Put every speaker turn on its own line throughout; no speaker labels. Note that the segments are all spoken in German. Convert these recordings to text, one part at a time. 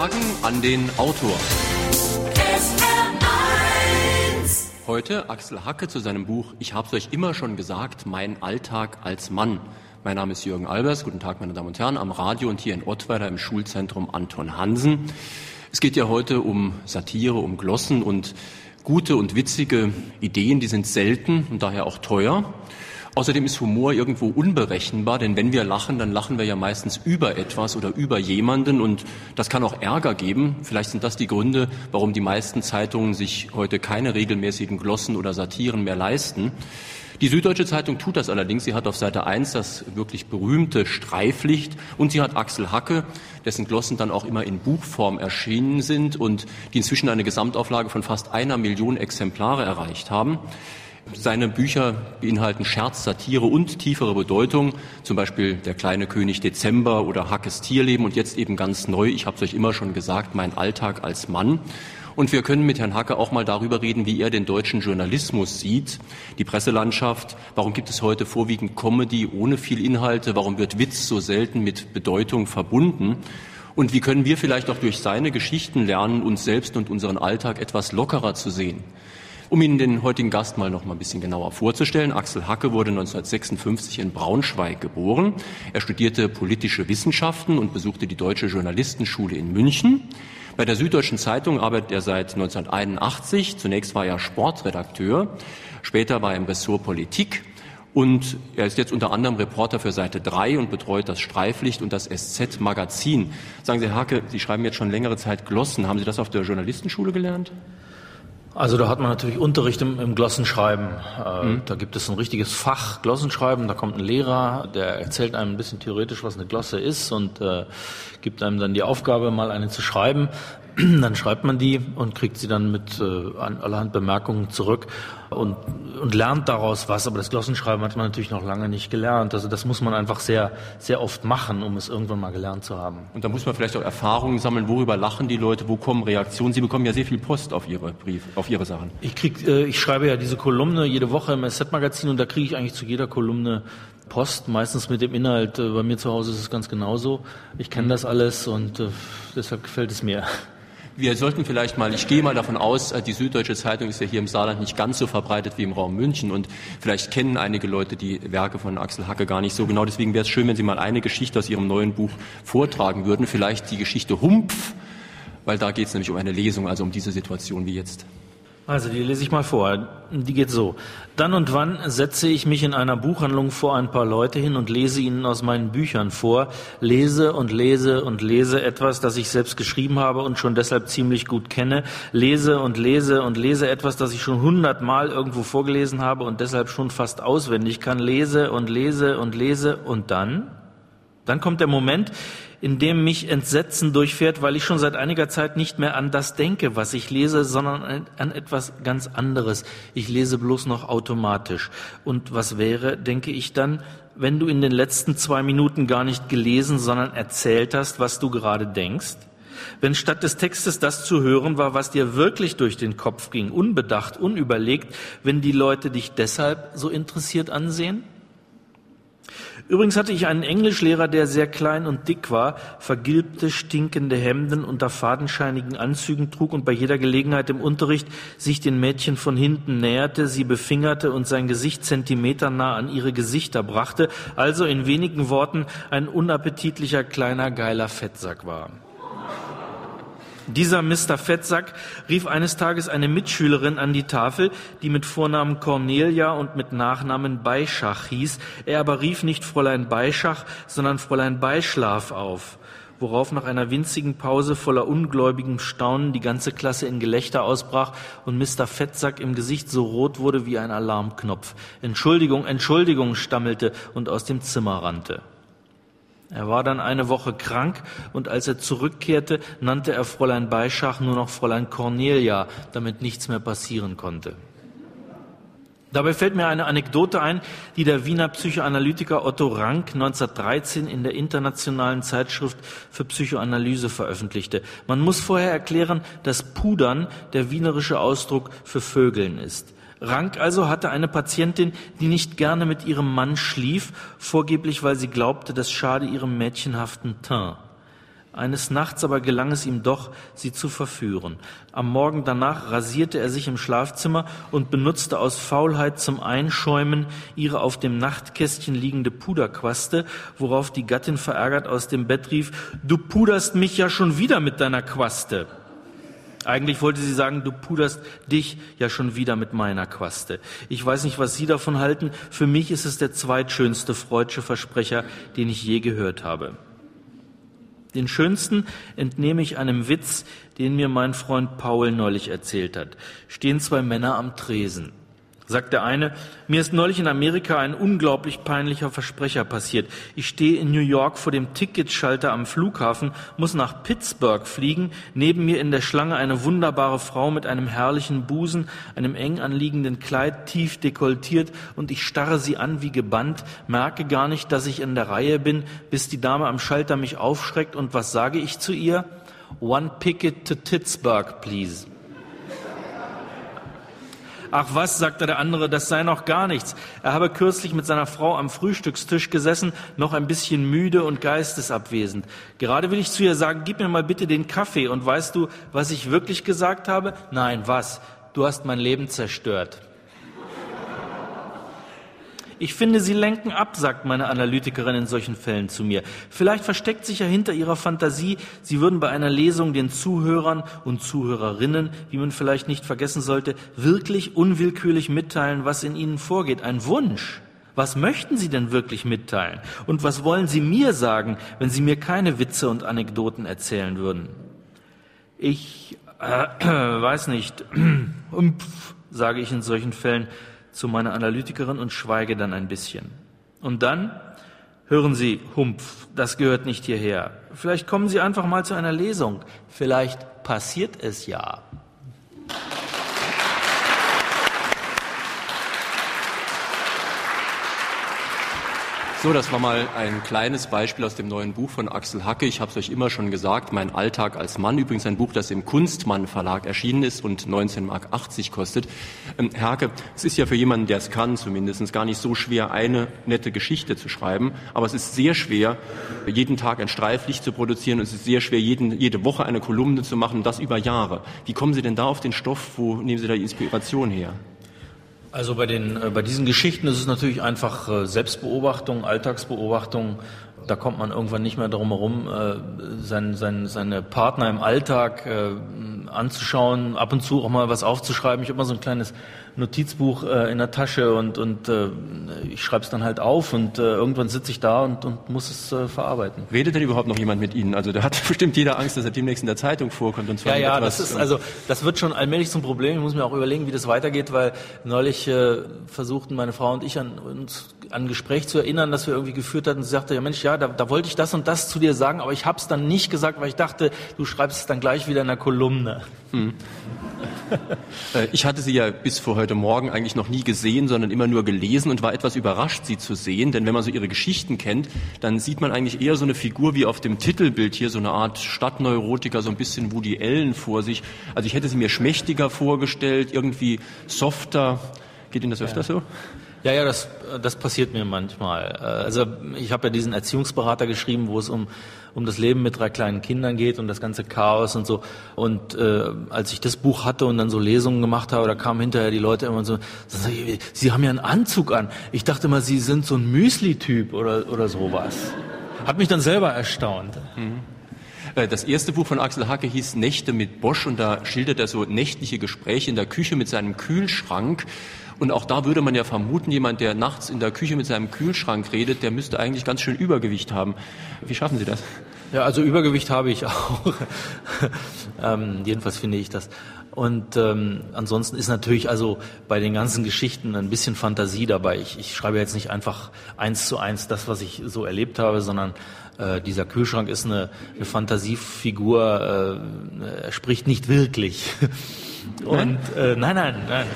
Fragen an den Autor. Heute Axel Hacke zu seinem Buch Ich hab's euch immer schon gesagt, mein Alltag als Mann. Mein Name ist Jürgen Albers. Guten Tag, meine Damen und Herren, am Radio und hier in Ottweiler im Schulzentrum Anton Hansen. Es geht ja heute um Satire, um Glossen und gute und witzige Ideen, die sind selten und daher auch teuer. Außerdem ist Humor irgendwo unberechenbar, denn wenn wir lachen, dann lachen wir ja meistens über etwas oder über jemanden und das kann auch Ärger geben. Vielleicht sind das die Gründe, warum die meisten Zeitungen sich heute keine regelmäßigen Glossen oder Satiren mehr leisten. Die Süddeutsche Zeitung tut das allerdings. Sie hat auf Seite 1 das wirklich berühmte Streiflicht und sie hat Axel Hacke, dessen Glossen dann auch immer in Buchform erschienen sind und die inzwischen eine Gesamtauflage von fast einer Million Exemplare erreicht haben. Seine Bücher beinhalten Scherz, Satire und tiefere Bedeutung, zum Beispiel Der kleine König Dezember oder Hackes Tierleben und jetzt eben ganz neu, ich habe es euch immer schon gesagt, mein Alltag als Mann. Und wir können mit Herrn Hacke auch mal darüber reden, wie er den deutschen Journalismus sieht, die Presselandschaft. Warum gibt es heute vorwiegend Comedy ohne viel Inhalte? Warum wird Witz so selten mit Bedeutung verbunden? Und wie können wir vielleicht auch durch seine Geschichten lernen, uns selbst und unseren Alltag etwas lockerer zu sehen? Um Ihnen den heutigen Gast mal noch mal ein bisschen genauer vorzustellen, Axel Hacke wurde 1956 in Braunschweig geboren. Er studierte politische Wissenschaften und besuchte die Deutsche Journalistenschule in München. Bei der Süddeutschen Zeitung arbeitet er seit 1981. Zunächst war er Sportredakteur, später war er im Ressort Politik und er ist jetzt unter anderem Reporter für Seite 3 und betreut das Streiflicht und das SZ-Magazin. Sagen Sie, Herr Hacke, Sie schreiben jetzt schon längere Zeit Glossen. Haben Sie das auf der Journalistenschule gelernt?
Also da hat man natürlich Unterricht im, im Glossenschreiben. Äh, mhm. Da gibt es ein richtiges Fach Glossenschreiben. Da kommt ein Lehrer, der erzählt einem ein bisschen theoretisch, was eine Glosse ist und äh, gibt einem dann die Aufgabe, mal eine zu schreiben. dann schreibt man die und kriegt sie dann mit äh, allerhand Bemerkungen zurück und, und lernt daraus was. Aber das Glossenschreiben hat man natürlich noch lange nicht gelernt. Also das muss man einfach sehr, sehr oft machen, um es irgendwann mal gelernt zu haben.
Und da muss man vielleicht auch Erfahrungen sammeln, worüber lachen die Leute, wo kommen Reaktionen. Sie bekommen ja sehr viel Post auf Ihre Brief, auf Ihre Sachen.
Ich krieg, äh, ich schreibe ja diese Kolumne jede Woche im SZ-Magazin und da kriege ich eigentlich zu jeder Kolumne Post, meistens mit dem Inhalt. Äh, bei mir zu Hause ist es ganz genauso. Ich kenne das alles und äh, deshalb gefällt es mir.
Wir sollten vielleicht mal, ich gehe mal davon aus, äh, die Süddeutsche Zeitung ist ja hier im Saarland nicht ganz so verbreitet wie im Raum München und vielleicht kennen einige Leute die Werke von Axel Hacke gar nicht so genau. Deswegen wäre es schön, wenn Sie mal eine Geschichte aus Ihrem neuen Buch vortragen würden. Vielleicht die Geschichte Humpf, weil da geht es nämlich um eine Lesung, also um diese Situation wie jetzt.
Also die lese ich mal vor. Die geht so. Dann und wann setze ich mich in einer Buchhandlung vor ein paar Leute hin und lese ihnen aus meinen Büchern vor, lese und lese und lese etwas, das ich selbst geschrieben habe und schon deshalb ziemlich gut kenne, lese und lese und lese etwas, das ich schon hundertmal irgendwo vorgelesen habe und deshalb schon fast auswendig kann, lese und lese und lese und dann? Dann kommt der Moment, in dem mich Entsetzen durchfährt, weil ich schon seit einiger Zeit nicht mehr an das denke, was ich lese, sondern an etwas ganz anderes. Ich lese bloß noch automatisch. Und was wäre, denke ich dann, wenn du in den letzten zwei Minuten gar nicht gelesen, sondern erzählt hast, was du gerade denkst? Wenn statt des Textes das zu hören war, was dir wirklich durch den Kopf ging, unbedacht, unüberlegt, wenn die Leute dich deshalb so interessiert ansehen? Übrigens hatte ich einen Englischlehrer, der sehr klein und dick war, vergilbte, stinkende Hemden unter fadenscheinigen Anzügen trug und bei jeder Gelegenheit im Unterricht sich den Mädchen von hinten näherte, sie befingerte und sein Gesicht zentimeternah an ihre Gesichter brachte, also in wenigen Worten ein unappetitlicher kleiner geiler Fettsack war. Dieser Mr. Fettsack rief eines Tages eine Mitschülerin an die Tafel, die mit Vornamen Cornelia und mit Nachnamen Beischach hieß. Er aber rief nicht Fräulein Beischach, sondern Fräulein Beischlaf auf, worauf nach einer winzigen Pause voller ungläubigem Staunen die ganze Klasse in Gelächter ausbrach und Mr. Fettsack im Gesicht so rot wurde wie ein Alarmknopf. Entschuldigung, Entschuldigung, stammelte und aus dem Zimmer rannte. Er war dann eine Woche krank und als er zurückkehrte, nannte er Fräulein Beischach nur noch Fräulein Cornelia, damit nichts mehr passieren konnte. Dabei fällt mir eine Anekdote ein, die der Wiener Psychoanalytiker Otto Rank 1913 in der Internationalen Zeitschrift für Psychoanalyse veröffentlichte. Man muss vorher erklären, dass Pudern der wienerische Ausdruck für Vögeln ist. Rank also hatte eine Patientin, die nicht gerne mit ihrem Mann schlief, vorgeblich weil sie glaubte, das schade ihrem mädchenhaften Teint. Eines Nachts aber gelang es ihm doch, sie zu verführen. Am Morgen danach rasierte er sich im Schlafzimmer und benutzte aus Faulheit zum Einschäumen ihre auf dem Nachtkästchen liegende Puderquaste, worauf die Gattin verärgert aus dem Bett rief, du puderst mich ja schon wieder mit deiner Quaste. Eigentlich wollte sie sagen, du puderst dich ja schon wieder mit meiner Quaste. Ich weiß nicht, was Sie davon halten. Für mich ist es der zweitschönste freudsche Versprecher, den ich je gehört habe. Den schönsten entnehme ich einem Witz, den mir mein Freund Paul neulich erzählt hat. Stehen zwei Männer am Tresen sagt der eine, mir ist neulich in Amerika ein unglaublich peinlicher Versprecher passiert. Ich stehe in New York vor dem Ticketschalter am Flughafen, muss nach Pittsburgh fliegen, neben mir in der Schlange eine wunderbare Frau mit einem herrlichen Busen, einem eng anliegenden Kleid, tief dekoltiert, und ich starre sie an wie gebannt, merke gar nicht, dass ich in der Reihe bin, bis die Dame am Schalter mich aufschreckt, und was sage ich zu ihr? One ticket to Pittsburgh, please. Ach was, sagte der andere, das sei noch gar nichts. Er habe kürzlich mit seiner Frau am Frühstückstisch gesessen, noch ein bisschen müde und geistesabwesend. Gerade will ich zu ihr sagen, gib mir mal bitte den Kaffee. Und weißt du, was ich wirklich gesagt habe? Nein, was? Du hast mein Leben zerstört. Ich finde, Sie lenken ab, sagt meine Analytikerin in solchen Fällen zu mir. Vielleicht versteckt sich ja hinter Ihrer Fantasie, Sie würden bei einer Lesung den Zuhörern und Zuhörerinnen, wie man vielleicht nicht vergessen sollte, wirklich unwillkürlich mitteilen, was in Ihnen vorgeht. Ein Wunsch. Was möchten Sie denn wirklich mitteilen? Und was wollen Sie mir sagen, wenn Sie mir keine Witze und Anekdoten erzählen würden? Ich äh, weiß nicht, sage ich in solchen Fällen, zu meiner Analytikerin und schweige dann ein bisschen. Und dann hören Sie, Humpf, das gehört nicht hierher. Vielleicht kommen Sie einfach mal zu einer Lesung. Vielleicht passiert es ja.
So, das war mal ein kleines Beispiel aus dem neuen Buch von Axel Hacke. Ich habe es euch immer schon gesagt, mein Alltag als Mann. Übrigens ein Buch, das im Kunstmann Verlag erschienen ist und 19,80 Mark kostet. Ähm, Herr Hacke, es ist ja für jemanden, der es kann zumindest, gar nicht so schwer, eine nette Geschichte zu schreiben. Aber es ist sehr schwer, jeden Tag ein Streiflicht zu produzieren. Es ist sehr schwer, jeden, jede Woche eine Kolumne zu machen, das über Jahre. Wie kommen Sie denn da auf den Stoff? Wo nehmen Sie da die Inspiration her?
Also bei, den, äh, bei diesen Geschichten ist es natürlich einfach äh, Selbstbeobachtung, Alltagsbeobachtung. Da kommt man irgendwann nicht mehr darum herum, äh, sein, sein, seine Partner im Alltag anzuschauen, ab und zu auch mal was aufzuschreiben. Ich habe mal so ein kleines Notizbuch äh, in der Tasche und, und äh, ich schreibe es dann halt auf und äh, irgendwann sitze ich da und, und muss es äh, verarbeiten.
Redet denn überhaupt noch jemand mit Ihnen? Also da hat bestimmt jeder Angst, dass er demnächst in der Zeitung vorkommt. Und
zwar ja, ja, das ist also das wird schon allmählich zum Problem. Ich muss mir auch überlegen, wie das weitergeht, weil neulich äh, versuchten meine Frau und ich an uns an ein Gespräch zu erinnern, das wir irgendwie geführt hatten. Sie sagte, ja Mensch, ja, da, da wollte ich das und das zu dir sagen, aber ich habe es dann nicht gesagt, weil ich dachte, du schreibst es dann gleich wieder in der Kolumne. Hm.
Äh, ich hatte sie ja bis vor heute Morgen eigentlich noch nie gesehen, sondern immer nur gelesen und war etwas überrascht, sie zu sehen. Denn wenn man so ihre Geschichten kennt, dann sieht man eigentlich eher so eine Figur wie auf dem Titelbild hier, so eine Art Stadtneurotiker, so ein bisschen Woody Allen vor sich. Also ich hätte sie mir schmächtiger vorgestellt, irgendwie softer. Geht Ihnen das öfter ja. so?
Ja, ja, das, das passiert mir manchmal. Also ich habe ja diesen Erziehungsberater geschrieben, wo es um, um das Leben mit drei kleinen Kindern geht und das ganze Chaos und so. Und äh, als ich das Buch hatte und dann so Lesungen gemacht habe, da kamen hinterher die Leute immer so, Sie haben ja einen Anzug an. Ich dachte mal, Sie sind so ein Müsli-Typ oder, oder sowas. Hat mich dann selber erstaunt. Mhm.
Äh, das erste Buch von Axel Hacke hieß Nächte mit Bosch und da schildert er so nächtliche Gespräche in der Küche mit seinem Kühlschrank. Und auch da würde man ja vermuten, jemand, der nachts in der Küche mit seinem Kühlschrank redet, der müsste eigentlich ganz schön Übergewicht haben. Wie schaffen Sie das?
Ja, also Übergewicht habe ich auch. ähm, jedenfalls finde ich das. Und ähm, ansonsten ist natürlich also bei den ganzen Geschichten ein bisschen Fantasie dabei. Ich, ich schreibe jetzt nicht einfach eins zu eins das, was ich so erlebt habe, sondern äh, dieser Kühlschrank ist eine, eine Fantasiefigur. Äh, er spricht nicht wirklich. Und äh, nein, nein, nein.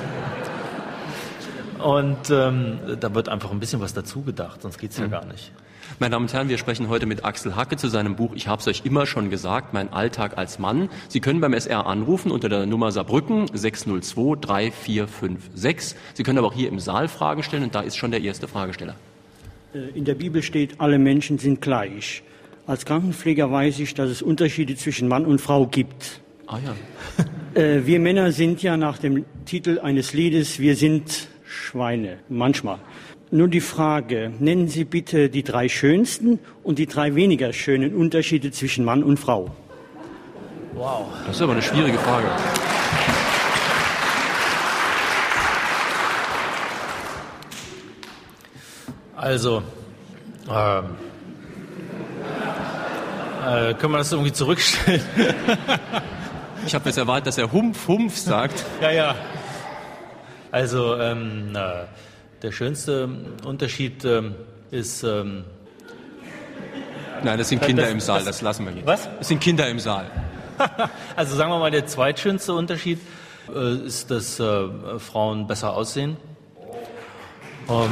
Und ähm, da wird einfach ein bisschen was dazu gedacht, sonst geht's ja mhm. gar nicht.
Meine Damen und Herren, wir sprechen heute mit Axel Hacke zu seinem Buch Ich habe es euch immer schon gesagt, mein Alltag als Mann. Sie können beim SR anrufen unter der Nummer Saarbrücken 602 3456. Sie können aber auch hier im Saal Fragen stellen und da ist schon der erste Fragesteller.
Äh, in der Bibel steht, alle Menschen sind gleich. Als Krankenpfleger weiß ich, dass es Unterschiede zwischen Mann und Frau gibt.
Ah ja.
Äh, wir Männer sind ja nach dem Titel eines Liedes, wir sind Schweine, manchmal. Nun die Frage, nennen Sie bitte die drei schönsten und die drei weniger schönen Unterschiede zwischen Mann und Frau.
Wow. Das ist aber eine schwierige Frage.
Also, ähm, äh, können wir das irgendwie zurückstellen?
ich habe jetzt erwartet, dass er Humpf, Humpf sagt.
ja, ja. Also, ähm, äh, der schönste Unterschied ähm, ist. Ähm,
Nein, das sind Kinder das, im Saal, das, das lassen wir jetzt.
Was?
Es sind Kinder im Saal.
also sagen wir mal, der zweitschönste Unterschied äh, ist, dass äh, Frauen besser aussehen. Ähm,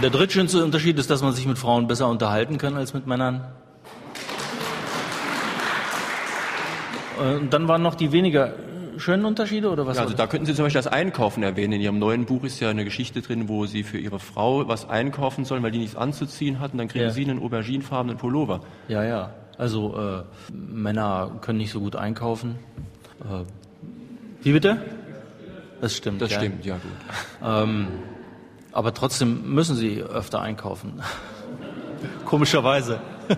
der drittschönste Unterschied ist, dass man sich mit Frauen besser unterhalten kann als mit Männern. Äh, und dann waren noch die weniger schönen Unterschiede oder was?
Ja, also da könnten Sie zum Beispiel das Einkaufen erwähnen. In Ihrem neuen Buch ist ja eine Geschichte drin, wo Sie für Ihre Frau was einkaufen sollen, weil die nichts anzuziehen hatten. Dann kriegen ja. Sie einen auberginefarbenen Pullover.
Ja, ja. Also äh, Männer können nicht so gut einkaufen. Äh, wie bitte? Das stimmt.
Das
ja.
stimmt, ja gut.
Ähm, aber trotzdem müssen sie öfter einkaufen. Komischerweise.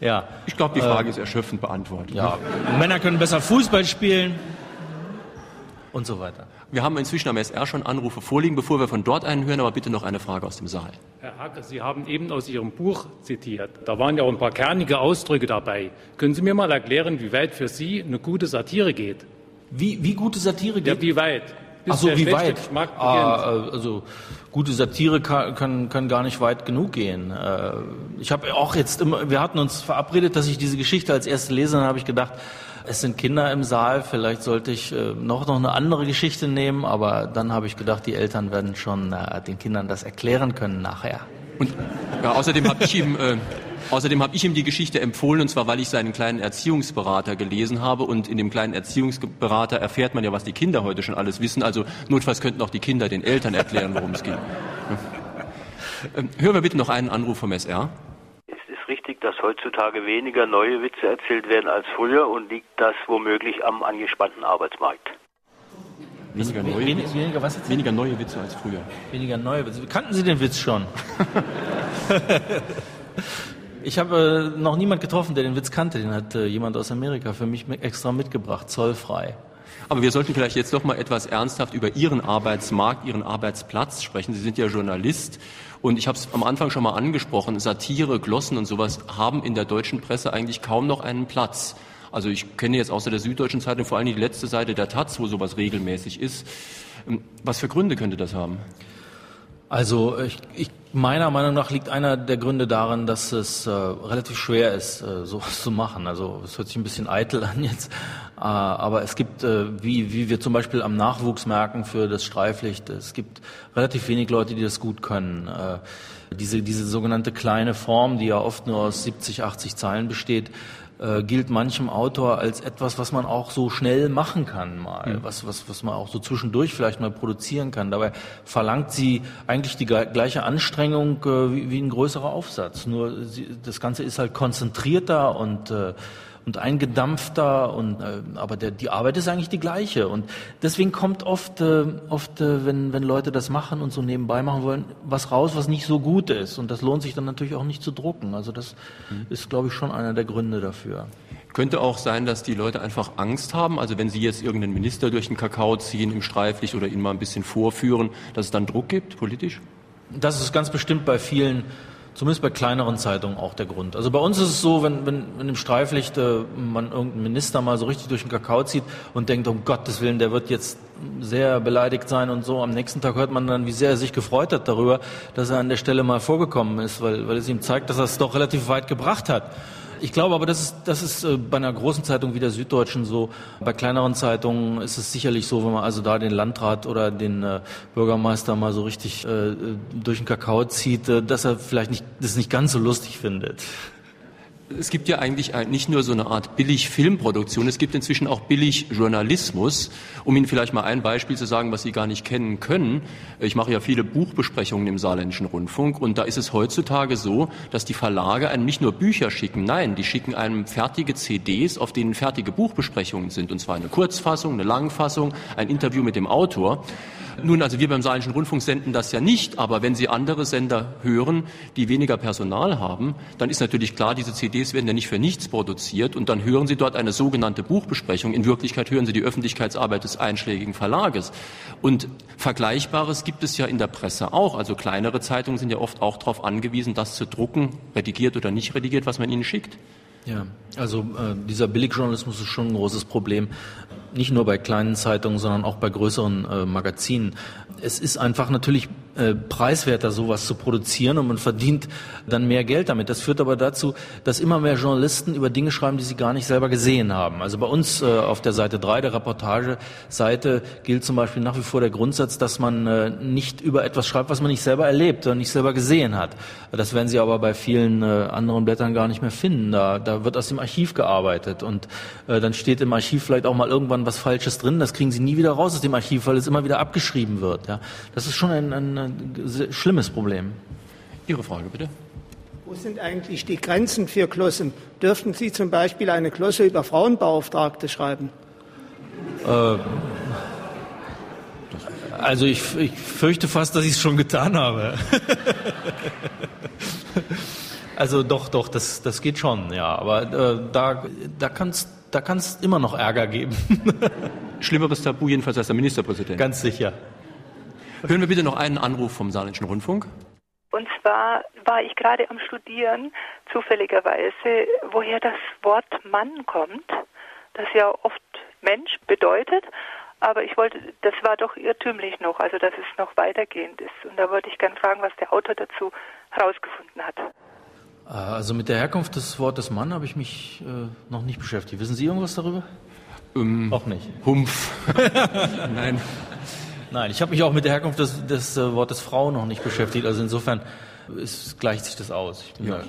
ja. Ich glaube, die Frage äh, ist erschöpfend beantwortet.
Ja. Männer können besser Fußball spielen und so weiter.
Wir haben inzwischen am SR schon Anrufe vorliegen, bevor wir von dort einen hören, aber bitte noch eine Frage aus dem Saal.
Herr Hacke, Sie haben eben aus Ihrem Buch zitiert. Da waren ja auch ein paar kernige Ausdrücke dabei. Können Sie mir mal erklären, wie weit für Sie eine gute Satire geht?
Wie, wie gute Satire geht?
Ja, wie weit?
Ach so, wie weit? Ah, also gute Satire kann, kann, kann gar nicht weit genug gehen. Äh, ich habe auch jetzt immer, wir hatten uns verabredet, dass ich diese Geschichte als erste lese, dann habe ich gedacht, es sind Kinder im Saal, vielleicht sollte ich äh, noch, noch eine andere Geschichte nehmen, aber dann habe ich gedacht, die Eltern werden schon äh, den Kindern das erklären können nachher.
Und ja, außerdem habe ich ihm äh, Außerdem habe ich ihm die Geschichte empfohlen, und zwar, weil ich seinen kleinen Erziehungsberater gelesen habe. Und in dem kleinen Erziehungsberater erfährt man ja, was die Kinder heute schon alles wissen. Also notfalls könnten auch die Kinder den Eltern erklären, worum es geht. Ähm, hören wir bitte noch einen Anruf vom SR.
Ist es richtig, dass heutzutage weniger neue Witze erzählt werden als früher und liegt das womöglich am angespannten Arbeitsmarkt?
Weniger neue, Wen, weniger, was weniger neue Witze als früher.
Weniger neue Witze. Kannten Sie den Witz schon? Ich habe äh, noch niemand getroffen, der den Witz kannte. Den hat äh, jemand aus Amerika für mich extra mitgebracht, zollfrei.
Aber wir sollten vielleicht jetzt doch mal etwas ernsthaft über Ihren Arbeitsmarkt, Ihren Arbeitsplatz sprechen. Sie sind ja Journalist und ich habe es am Anfang schon mal angesprochen, Satire, Glossen und sowas haben in der deutschen Presse eigentlich kaum noch einen Platz. Also ich kenne jetzt außer der Süddeutschen Zeitung vor allem die letzte Seite der Taz, wo sowas regelmäßig ist. Ähm, was für Gründe könnte das haben?
Also ich, ich, meiner Meinung nach liegt einer der Gründe darin, dass es äh, relativ schwer ist, äh, sowas zu machen. Also es hört sich ein bisschen eitel an jetzt, äh, aber es gibt, äh, wie, wie wir zum Beispiel am Nachwuchs merken für das Streiflicht, es gibt relativ wenig Leute, die das gut können. Äh, diese, diese sogenannte kleine Form, die ja oft nur aus 70, 80 Zeilen besteht, äh, gilt manchem Autor als etwas, was man auch so schnell machen kann mal, mhm. was, was, was man auch so zwischendurch vielleicht mal produzieren kann. Dabei verlangt sie eigentlich die gleiche Anstrengung äh, wie, wie ein größerer Aufsatz. Nur sie, das Ganze ist halt konzentrierter und äh, und eingedampfter und äh, aber der, die Arbeit ist eigentlich die gleiche und deswegen kommt oft äh, oft äh, wenn wenn Leute das machen und so nebenbei machen wollen was raus was nicht so gut ist und das lohnt sich dann natürlich auch nicht zu drucken also das mhm. ist glaube ich schon einer der Gründe dafür
könnte auch sein, dass die Leute einfach Angst haben. Also wenn Sie jetzt irgendeinen Minister durch den Kakao ziehen im Streiflicht oder ihn mal ein bisschen vorführen, dass es dann Druck gibt, politisch?
Das ist ganz bestimmt bei vielen zumindest bei kleineren Zeitungen auch der Grund. Also bei uns ist es so, wenn, wenn, wenn im Streiflicht äh, man irgendeinen Minister mal so richtig durch den Kakao zieht und denkt, um Gottes Willen, der wird jetzt sehr beleidigt sein und so. Am nächsten Tag hört man dann, wie sehr er sich gefreut hat darüber, dass er an der Stelle mal vorgekommen ist, weil, weil es ihm zeigt, dass er es doch relativ weit gebracht hat. Ich glaube aber, das ist, das ist äh, bei einer großen Zeitung wie der Süddeutschen so. Bei kleineren Zeitungen ist es sicherlich so, wenn man also da den Landrat oder den äh, Bürgermeister mal so richtig äh, durch den Kakao zieht, dass er vielleicht nicht, das nicht ganz so lustig findet.
Es gibt ja eigentlich nicht nur so eine Art Billig-Filmproduktion, es gibt inzwischen auch Billig-Journalismus. Um Ihnen vielleicht mal ein Beispiel zu sagen, was Sie gar nicht kennen können. Ich mache ja viele Buchbesprechungen im Saarländischen Rundfunk und da ist es heutzutage so, dass die Verlage einem nicht nur Bücher schicken, nein, die schicken einem fertige CDs, auf denen fertige Buchbesprechungen sind. Und zwar eine Kurzfassung, eine Langfassung, ein Interview mit dem Autor. Nun, also wir beim Saarländischen Rundfunk senden das ja nicht, aber wenn Sie andere Sender hören, die weniger Personal haben, dann ist natürlich klar, diese CDs werden ja nicht für nichts produziert und dann hören Sie dort eine sogenannte Buchbesprechung. In Wirklichkeit hören Sie die Öffentlichkeitsarbeit des einschlägigen Verlages. Und Vergleichbares gibt es ja in der Presse auch. Also kleinere Zeitungen sind ja oft auch darauf angewiesen, das zu drucken, redigiert oder nicht redigiert, was man ihnen schickt.
Ja, also äh, dieser Billigjournalismus ist schon ein großes Problem nicht nur bei kleinen Zeitungen, sondern auch bei größeren äh, Magazinen. Es ist einfach natürlich äh, preiswerter, sowas zu produzieren und man verdient dann mehr Geld damit. Das führt aber dazu, dass immer mehr Journalisten über Dinge schreiben, die sie gar nicht selber gesehen haben. Also bei uns äh, auf der Seite 3 der Reportageseite gilt zum Beispiel nach wie vor der Grundsatz, dass man äh, nicht über etwas schreibt, was man nicht selber erlebt oder nicht selber gesehen hat. Das werden Sie aber bei vielen äh, anderen Blättern gar nicht mehr finden. Da, da wird aus dem Archiv gearbeitet und äh, dann steht im Archiv vielleicht auch mal irgendwann was Falsches drin. Das kriegen Sie nie wieder raus aus dem Archiv, weil es immer wieder abgeschrieben wird. Ja, das ist schon ein, ein ein schlimmes Problem.
Ihre Frage bitte.
Wo sind eigentlich die Grenzen für Glossen? Dürften Sie zum Beispiel eine Glosse über Frauenbeauftragte schreiben? Äh,
also ich, ich, fürchte fast, dass ich es schon getan habe. also doch, doch, das, das geht schon, ja. Aber äh, da, da kann es da kann's immer noch Ärger geben.
Schlimmeres Tabu jedenfalls als der Ministerpräsident.
Ganz sicher.
Hören wir bitte noch einen Anruf vom Saarländischen Rundfunk.
Und zwar war ich gerade am Studieren, zufälligerweise, woher das Wort Mann kommt, das ja oft Mensch bedeutet. Aber ich wollte, das war doch irrtümlich noch, also dass es noch weitergehend ist. Und da wollte ich gerne fragen, was der Autor dazu herausgefunden hat.
Also mit der Herkunft des Wortes Mann habe ich mich äh, noch nicht beschäftigt. Wissen Sie irgendwas darüber?
Ähm, Auch nicht. Humpf.
Nein. Nein, ich habe mich auch mit der Herkunft des, des äh, Wortes Frau noch nicht beschäftigt. Also insofern ist, gleicht sich das aus.
Ja.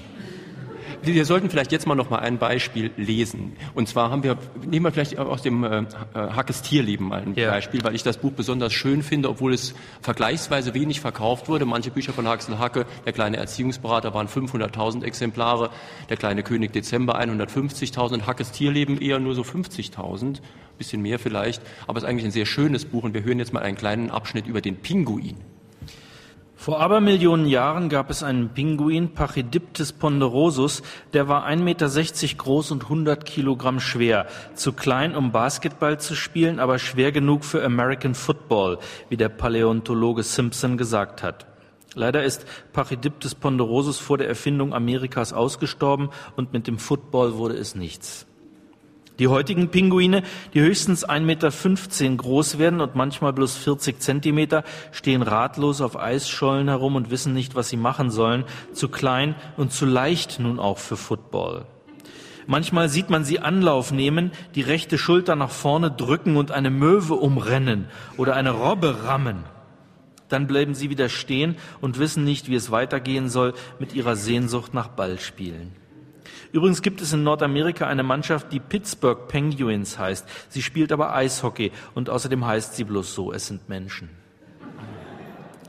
Wir sollten vielleicht jetzt mal noch mal ein Beispiel lesen. Und zwar haben wir, nehmen wir vielleicht aus dem äh, Hackes Tierleben mal ein ja. Beispiel, weil ich das Buch besonders schön finde, obwohl es vergleichsweise wenig verkauft wurde. Manche Bücher von Axel Hacke, der kleine Erziehungsberater, waren 500.000 Exemplare, der kleine König Dezember 150.000, Hackes Tierleben eher nur so 50.000 bisschen mehr vielleicht, aber es ist eigentlich ein sehr schönes Buch und wir hören jetzt mal einen kleinen Abschnitt über den Pinguin.
Vor Abermillionen Jahren gab es einen Pinguin, Pachydyptis ponderosus, der war 1,60 Meter groß und 100 Kilogramm schwer. Zu klein, um Basketball zu spielen, aber schwer genug für American Football, wie der Paläontologe Simpson gesagt hat. Leider ist Pachydyptis ponderosus vor der Erfindung Amerikas ausgestorben und mit dem Football wurde es nichts. Die heutigen Pinguine, die höchstens 1,15 Meter groß werden und manchmal bloß 40 Zentimeter, stehen ratlos auf Eisschollen herum und wissen nicht, was sie machen sollen. Zu klein und zu leicht nun auch für Football. Manchmal sieht man sie Anlauf nehmen, die rechte Schulter nach vorne drücken und eine Möwe umrennen oder eine Robbe rammen. Dann bleiben sie wieder stehen und wissen nicht, wie es weitergehen soll mit ihrer Sehnsucht nach Ballspielen. Übrigens gibt es in Nordamerika eine Mannschaft, die Pittsburgh Penguins heißt. Sie spielt aber Eishockey und außerdem heißt sie bloß so, es sind Menschen.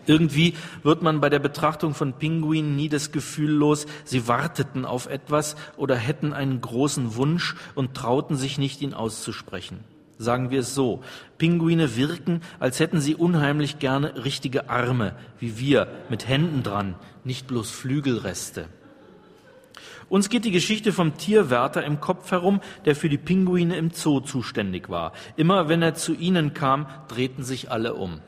Irgendwie wird man bei der Betrachtung von Pinguinen nie das Gefühl los, sie warteten auf etwas oder hätten einen großen Wunsch und trauten sich nicht, ihn auszusprechen. Sagen wir es so. Pinguine wirken, als hätten sie unheimlich gerne richtige Arme, wie wir, mit Händen dran, nicht bloß Flügelreste. Uns geht die Geschichte vom Tierwärter im Kopf herum, der für die Pinguine im Zoo zuständig war. Immer wenn er zu ihnen kam, drehten sich alle um.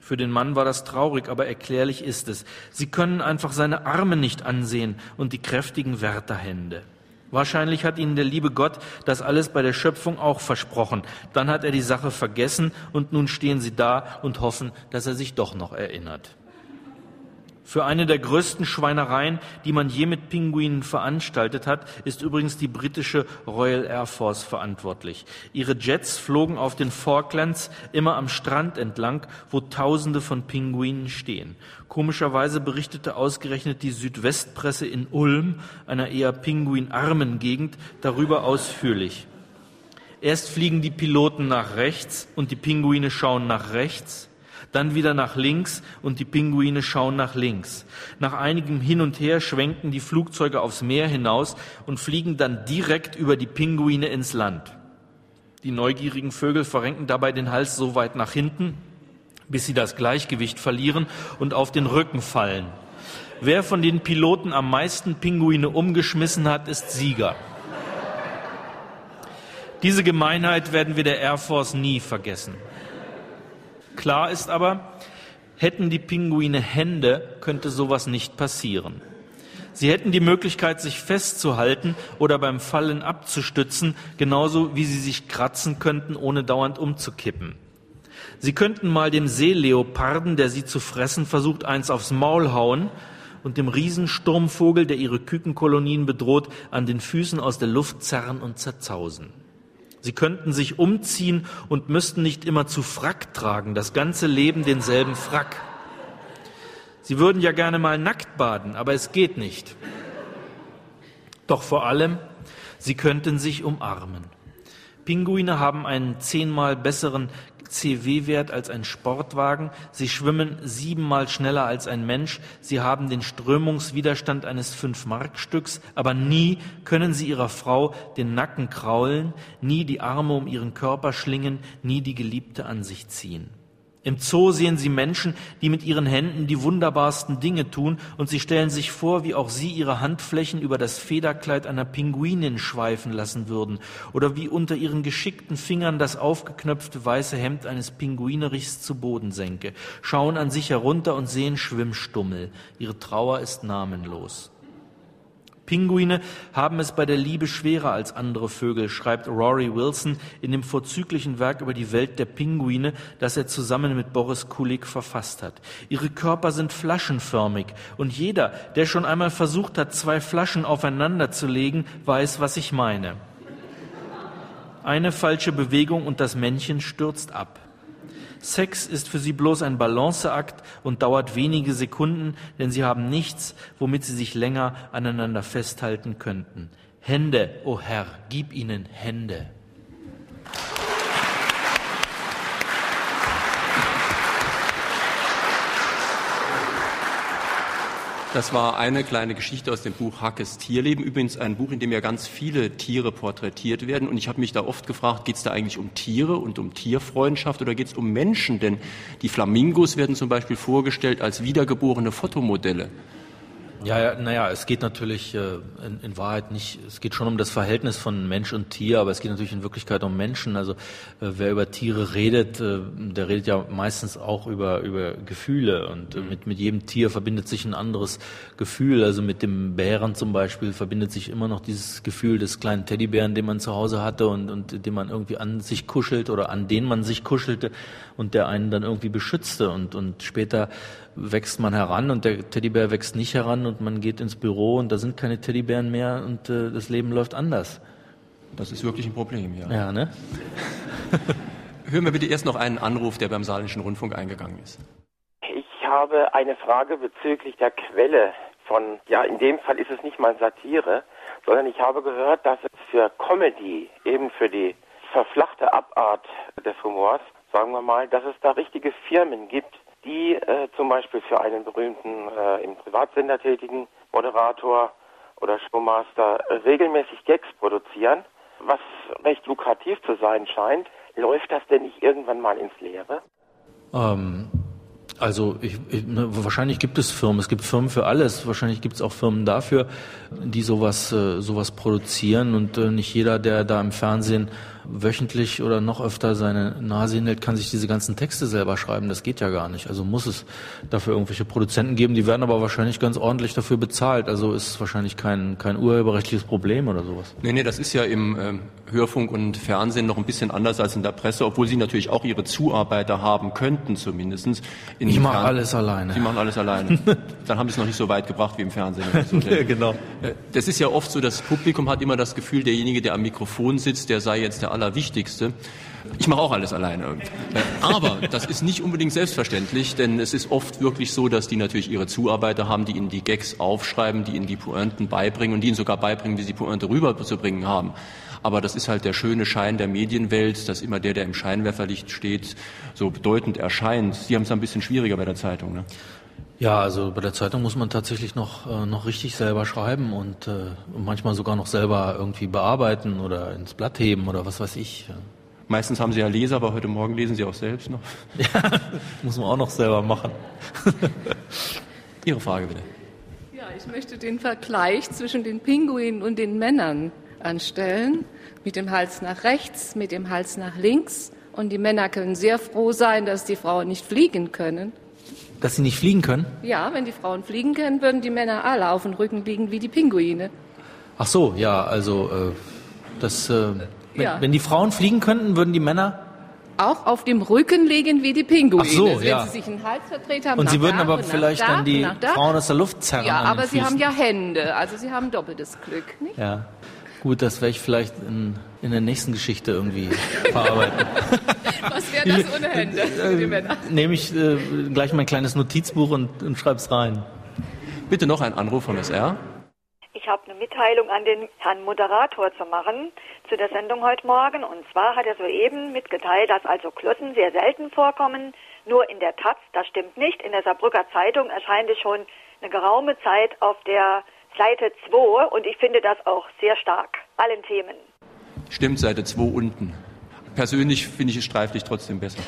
Für den Mann war das traurig, aber erklärlich ist es. Sie können einfach seine Arme nicht ansehen und die kräftigen Wärterhände. Wahrscheinlich hat ihnen der liebe Gott das alles bei der Schöpfung auch versprochen. Dann hat er die Sache vergessen und nun stehen sie da und hoffen, dass er sich doch noch erinnert. Für eine der größten Schweinereien, die man je mit Pinguinen veranstaltet hat, ist übrigens die britische Royal Air Force verantwortlich. Ihre Jets flogen auf den Falklands immer am Strand entlang, wo Tausende von Pinguinen stehen. Komischerweise berichtete ausgerechnet die Südwestpresse in Ulm, einer eher pinguinarmen Gegend, darüber ausführlich. Erst fliegen die Piloten nach rechts und die Pinguine schauen nach rechts dann wieder nach links und die Pinguine schauen nach links. Nach einigem Hin und Her schwenken die Flugzeuge aufs Meer hinaus und fliegen dann direkt über die Pinguine ins Land. Die neugierigen Vögel verrenken dabei den Hals so weit nach hinten, bis sie das Gleichgewicht verlieren und auf den Rücken fallen. Wer von den Piloten am meisten Pinguine umgeschmissen hat, ist Sieger. Diese Gemeinheit werden wir der Air Force nie vergessen. Klar ist aber, hätten die Pinguine Hände, könnte sowas nicht passieren. Sie hätten die Möglichkeit, sich festzuhalten oder beim Fallen abzustützen, genauso wie sie sich kratzen könnten, ohne dauernd umzukippen. Sie könnten mal dem Seeleoparden, der sie zu fressen versucht, eins aufs Maul hauen und dem Riesensturmvogel, der ihre Kükenkolonien bedroht, an den Füßen aus der Luft zerren und zerzausen. Sie könnten sich umziehen und müssten nicht immer zu Frack tragen, das ganze Leben denselben Frack. Sie würden ja gerne mal nackt baden, aber es geht nicht. Doch vor allem, sie könnten sich umarmen. Pinguine haben einen zehnmal besseren CW-Wert als ein Sportwagen. Sie schwimmen siebenmal schneller als ein Mensch. Sie haben den Strömungswiderstand eines Fünf-Mark-Stücks. Aber nie können sie ihrer Frau den Nacken kraulen, nie die Arme um ihren Körper schlingen, nie die Geliebte an sich ziehen. Im Zoo sehen sie Menschen, die mit ihren Händen die wunderbarsten Dinge tun, und sie stellen sich vor, wie auch sie ihre Handflächen über das Federkleid einer Pinguinin schweifen lassen würden, oder wie unter ihren geschickten Fingern das aufgeknöpfte weiße Hemd eines Pinguinerichs zu Boden senke, schauen an sich herunter und sehen Schwimmstummel. Ihre Trauer ist namenlos. Pinguine haben es bei der Liebe schwerer als andere Vögel, schreibt Rory Wilson in dem vorzüglichen Werk über die Welt der Pinguine, das er zusammen mit Boris Kulik verfasst hat. Ihre Körper sind flaschenförmig und jeder, der schon einmal versucht hat, zwei Flaschen aufeinander zu legen, weiß, was ich meine. Eine falsche Bewegung und das Männchen stürzt ab. Sex ist für sie bloß ein Balanceakt und dauert wenige Sekunden, denn sie haben nichts, womit sie sich länger aneinander festhalten könnten. Hände, o oh Herr, gib ihnen Hände.
Das war eine kleine Geschichte aus dem Buch Hackes Tierleben. Übrigens ein Buch, in dem ja ganz viele Tiere porträtiert werden. Und ich habe mich da oft gefragt, geht es da eigentlich um Tiere und um Tierfreundschaft oder geht es um Menschen? Denn die Flamingos werden zum Beispiel vorgestellt als wiedergeborene Fotomodelle.
Ja, ja naja, es geht natürlich äh, in, in, Wahrheit nicht, es geht schon um das Verhältnis von Mensch und Tier, aber es geht natürlich in Wirklichkeit um Menschen. Also äh, wer über Tiere redet, äh, der redet ja meistens auch über, über Gefühle und mhm. mit, mit jedem Tier verbindet sich ein anderes Gefühl. Also mit dem Bären zum Beispiel verbindet sich immer noch dieses Gefühl des kleinen Teddybären, den man zu Hause hatte und, und den man irgendwie an sich kuschelt oder an den man sich kuschelte und der einen dann irgendwie beschützte und, und später wächst man heran und der Teddybär wächst nicht heran und man geht ins Büro und da sind keine Teddybären mehr und äh, das Leben läuft anders.
Das ist wirklich ein Problem, ja.
Ja, ne?
Hören wir bitte erst noch einen Anruf, der beim Saarländischen Rundfunk eingegangen ist.
Ich habe eine Frage bezüglich der Quelle von, ja, in dem Fall ist es nicht mal Satire, sondern ich habe gehört, dass es für Comedy, eben für die verflachte Abart des Humors, sagen wir mal, dass es da richtige Firmen gibt, die äh, zum Beispiel für einen berühmten äh, im Privatsender tätigen Moderator oder Showmaster regelmäßig Gags produzieren, was recht lukrativ zu sein scheint. Läuft das denn nicht irgendwann mal ins Leere?
Ähm, also ich, ich, ne, wahrscheinlich gibt es Firmen, es gibt Firmen für alles, wahrscheinlich gibt es auch Firmen dafür, die sowas, äh, sowas produzieren und äh, nicht jeder, der da im Fernsehen wöchentlich oder noch öfter seine Nase hinhält, kann sich diese ganzen Texte selber schreiben. Das geht ja gar nicht. Also muss es dafür irgendwelche Produzenten geben. Die werden aber wahrscheinlich ganz ordentlich dafür bezahlt. Also ist es wahrscheinlich kein, kein urheberrechtliches Problem oder sowas.
Nee, nee, das ist ja im ähm, Hörfunk und Fernsehen noch ein bisschen anders als in der Presse, obwohl sie natürlich auch ihre Zuarbeiter haben könnten zumindestens.
In ich mache alles alleine.
Sie machen alles alleine. Dann haben sie es noch nicht so weit gebracht wie im Fernsehen.
So. ja, genau.
Äh, das ist ja oft so, das Publikum hat immer das Gefühl, derjenige, der am Mikrofon sitzt, der sei jetzt der Allerwichtigste. Ich mache auch alles alleine. Aber das ist nicht unbedingt selbstverständlich, denn es ist oft wirklich so, dass die natürlich ihre Zuarbeiter haben, die ihnen die Gags aufschreiben, die ihnen die Pointen beibringen und die ihnen sogar beibringen, wie sie Pointe rüberzubringen haben. Aber das ist halt der schöne Schein der Medienwelt, dass immer der, der im Scheinwerferlicht steht, so bedeutend erscheint. Sie haben es ein bisschen schwieriger bei der Zeitung. Ne?
Ja, also bei der Zeitung muss man tatsächlich noch, äh, noch richtig selber schreiben und äh, manchmal sogar noch selber irgendwie bearbeiten oder ins Blatt heben oder was weiß ich.
Meistens haben Sie ja Leser, aber heute Morgen lesen Sie auch selbst noch.
Ja, muss man auch noch selber machen.
Ihre Frage bitte.
Ja, ich möchte den Vergleich zwischen den Pinguinen und den Männern anstellen. Mit dem Hals nach rechts, mit dem Hals nach links. Und die Männer können sehr froh sein, dass die Frauen nicht fliegen können.
Dass sie nicht fliegen können?
Ja, wenn die Frauen fliegen können, würden die Männer alle auf dem Rücken liegen wie die Pinguine.
Ach so, ja, also äh, das. Äh wenn, ja. wenn die Frauen fliegen könnten, würden die Männer
auch auf dem Rücken liegen wie die Pinguine. Ach
so, wenn
ja. sie sich einen Hals verdreht haben.
Und sie würden aber vielleicht da, dann die Frauen aus der Luft zerren.
Ja, aber sie haben ja Hände, also sie haben doppeltes Glück. Nicht?
Ja, gut, das werde ich vielleicht in, in der nächsten Geschichte irgendwie verarbeiten.
Was wäre das ohne Hände für die Männer?
Nehme ich äh, gleich mein kleines Notizbuch und, und schreibe es rein.
Bitte noch ein Anruf vom SR.
Ich habe eine Mitteilung an den Herrn Moderator zu machen zu der Sendung heute Morgen. Und zwar hat er soeben mitgeteilt, dass also Klotten sehr selten vorkommen. Nur in der Taz, das stimmt nicht. In der Saarbrücker Zeitung erscheint es schon eine geraume Zeit auf der Seite 2 und ich finde das auch sehr stark. Allen Themen.
Stimmt, Seite 2 unten. Persönlich finde ich es streiflich trotzdem besser.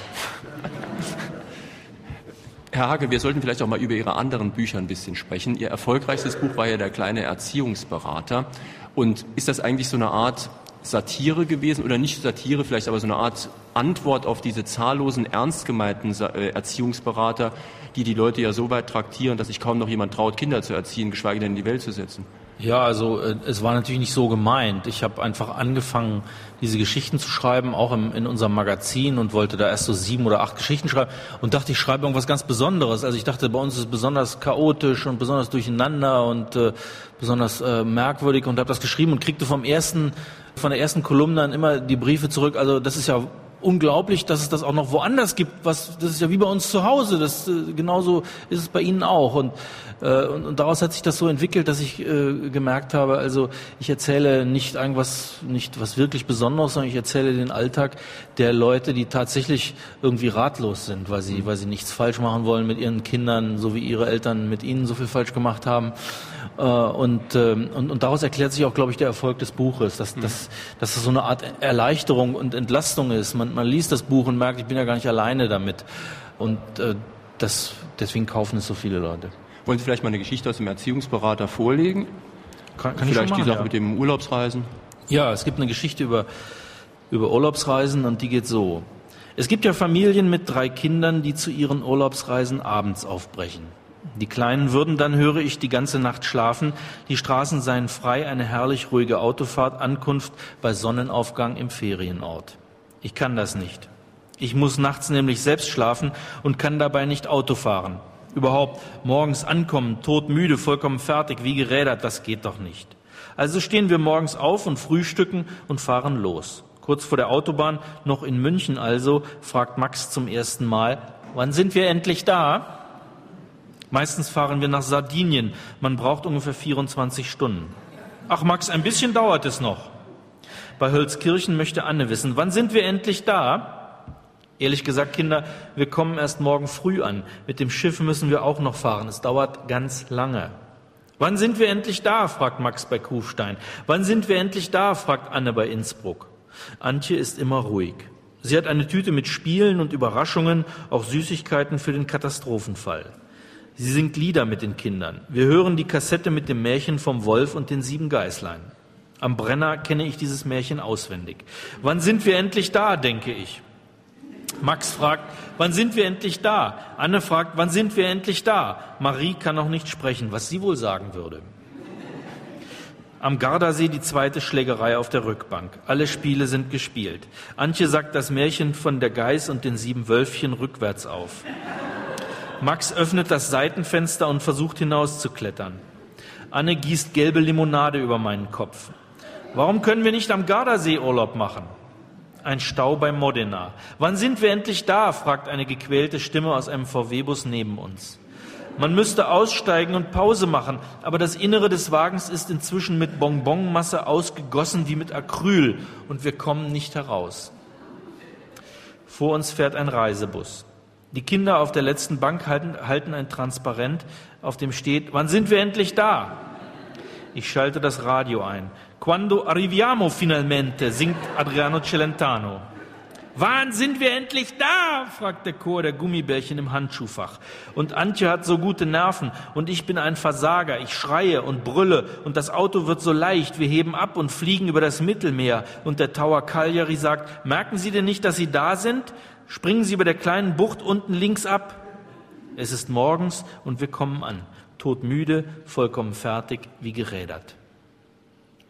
Herr Hage, wir sollten vielleicht auch mal über Ihre anderen Bücher ein bisschen sprechen. Ihr erfolgreichstes Buch war ja der kleine Erziehungsberater. Und ist das eigentlich so eine Art Satire gewesen oder nicht Satire, vielleicht aber so eine Art Antwort auf diese zahllosen, ernst gemeinten äh, Erziehungsberater, die die Leute ja so weit traktieren, dass sich kaum noch jemand traut, Kinder zu erziehen, geschweige denn in die Welt zu setzen?
Ja, also äh, es war natürlich nicht so gemeint. Ich habe einfach angefangen, diese Geschichten zu schreiben, auch im, in unserem Magazin und wollte da erst so sieben oder acht Geschichten schreiben und dachte, ich schreibe irgendwas ganz Besonderes. Also ich dachte, bei uns ist es besonders chaotisch und besonders durcheinander und äh, besonders äh, merkwürdig und habe das geschrieben und kriegte vom ersten, von der ersten Kolumne dann immer die Briefe zurück. Also das ist ja unglaublich, dass es das auch noch woanders gibt. Was, das ist ja wie bei uns zu Hause. Das, äh, genauso ist es bei Ihnen auch. Und, äh, und, und daraus hat sich das so entwickelt, dass ich äh, gemerkt habe, also ich erzähle nicht irgendwas, nicht was wirklich Besonderes, sondern ich erzähle den Alltag der Leute, die tatsächlich irgendwie ratlos sind, weil sie, weil sie nichts falsch machen wollen mit ihren Kindern, so wie ihre Eltern mit ihnen so viel falsch gemacht haben. Äh, und, ähm, und, und daraus erklärt sich auch, glaube ich, der Erfolg des Buches, dass, mhm. dass, dass es so eine Art Erleichterung und Entlastung ist. Man, man liest das Buch und merkt, ich bin ja gar nicht alleine damit. Und äh, das, deswegen kaufen es so viele Leute.
Wollen Sie vielleicht mal eine Geschichte aus dem Erziehungsberater vorlegen? Kann, kann vielleicht machen, die Sache ja. mit dem Urlaubsreisen?
Ja, es gibt eine Geschichte über, über Urlaubsreisen und die geht so. Es gibt ja Familien mit drei Kindern, die zu ihren Urlaubsreisen abends aufbrechen. Die Kleinen würden dann, höre ich, die ganze Nacht schlafen, die Straßen seien frei, eine herrlich ruhige Autofahrt, Ankunft bei Sonnenaufgang im Ferienort. Ich kann das nicht. Ich muss nachts nämlich selbst schlafen und kann dabei nicht Auto fahren. Überhaupt morgens ankommen, todmüde, vollkommen fertig, wie gerädert, das geht doch nicht. Also stehen wir morgens auf und frühstücken und fahren los. Kurz vor der Autobahn, noch in München also, fragt Max zum ersten Mal, wann sind wir endlich da? Meistens fahren wir nach Sardinien. Man braucht ungefähr 24 Stunden. Ach Max, ein bisschen dauert es noch. Bei Hölzkirchen möchte Anne wissen, wann sind wir endlich da? Ehrlich gesagt, Kinder, wir kommen erst morgen früh an. Mit dem Schiff müssen wir auch noch fahren. Es dauert ganz lange. Wann sind wir endlich da? fragt Max bei Kufstein. Wann sind wir endlich da? fragt Anne bei Innsbruck. Antje ist immer ruhig. Sie hat eine Tüte mit Spielen und Überraschungen, auch Süßigkeiten für den Katastrophenfall. Sie singt Lieder mit den Kindern. Wir hören die Kassette mit dem Märchen vom Wolf und den sieben Geißlein. Am Brenner kenne ich dieses Märchen auswendig. Wann sind wir endlich da, denke ich. Max fragt, wann sind wir endlich da? Anne fragt, wann sind wir endlich da? Marie kann noch nicht sprechen, was sie wohl sagen würde. Am Gardasee die zweite Schlägerei auf der Rückbank. Alle Spiele sind gespielt. Antje sagt das Märchen von der Geiß und den sieben Wölfchen rückwärts auf. Max öffnet das Seitenfenster und versucht hinauszuklettern. Anne gießt gelbe Limonade über meinen Kopf. Warum können wir nicht am Gardasee Urlaub machen? Ein Stau bei Modena. Wann sind wir endlich da? fragt eine gequälte Stimme aus einem VW-Bus neben uns. Man müsste aussteigen und Pause machen, aber das Innere des Wagens ist inzwischen mit Bonbonmasse ausgegossen wie mit Acryl und wir kommen nicht heraus. Vor uns fährt ein Reisebus. Die Kinder auf der letzten Bank halten, halten ein Transparent, auf dem steht, wann sind wir endlich da? Ich schalte das Radio ein. Quando arriviamo finalmente, singt Adriano Celentano. Wann sind wir endlich da? fragt der Chor der Gummibärchen im Handschuhfach. Und Antje hat so gute Nerven und ich bin ein Versager. Ich schreie und brülle und das Auto wird so leicht. Wir heben ab und fliegen über das Mittelmeer. Und der Tower Cagliari sagt, merken Sie denn nicht, dass Sie da sind? Springen Sie über der kleinen Bucht unten links ab. Es ist morgens und wir kommen an. Todmüde, vollkommen fertig, wie gerädert.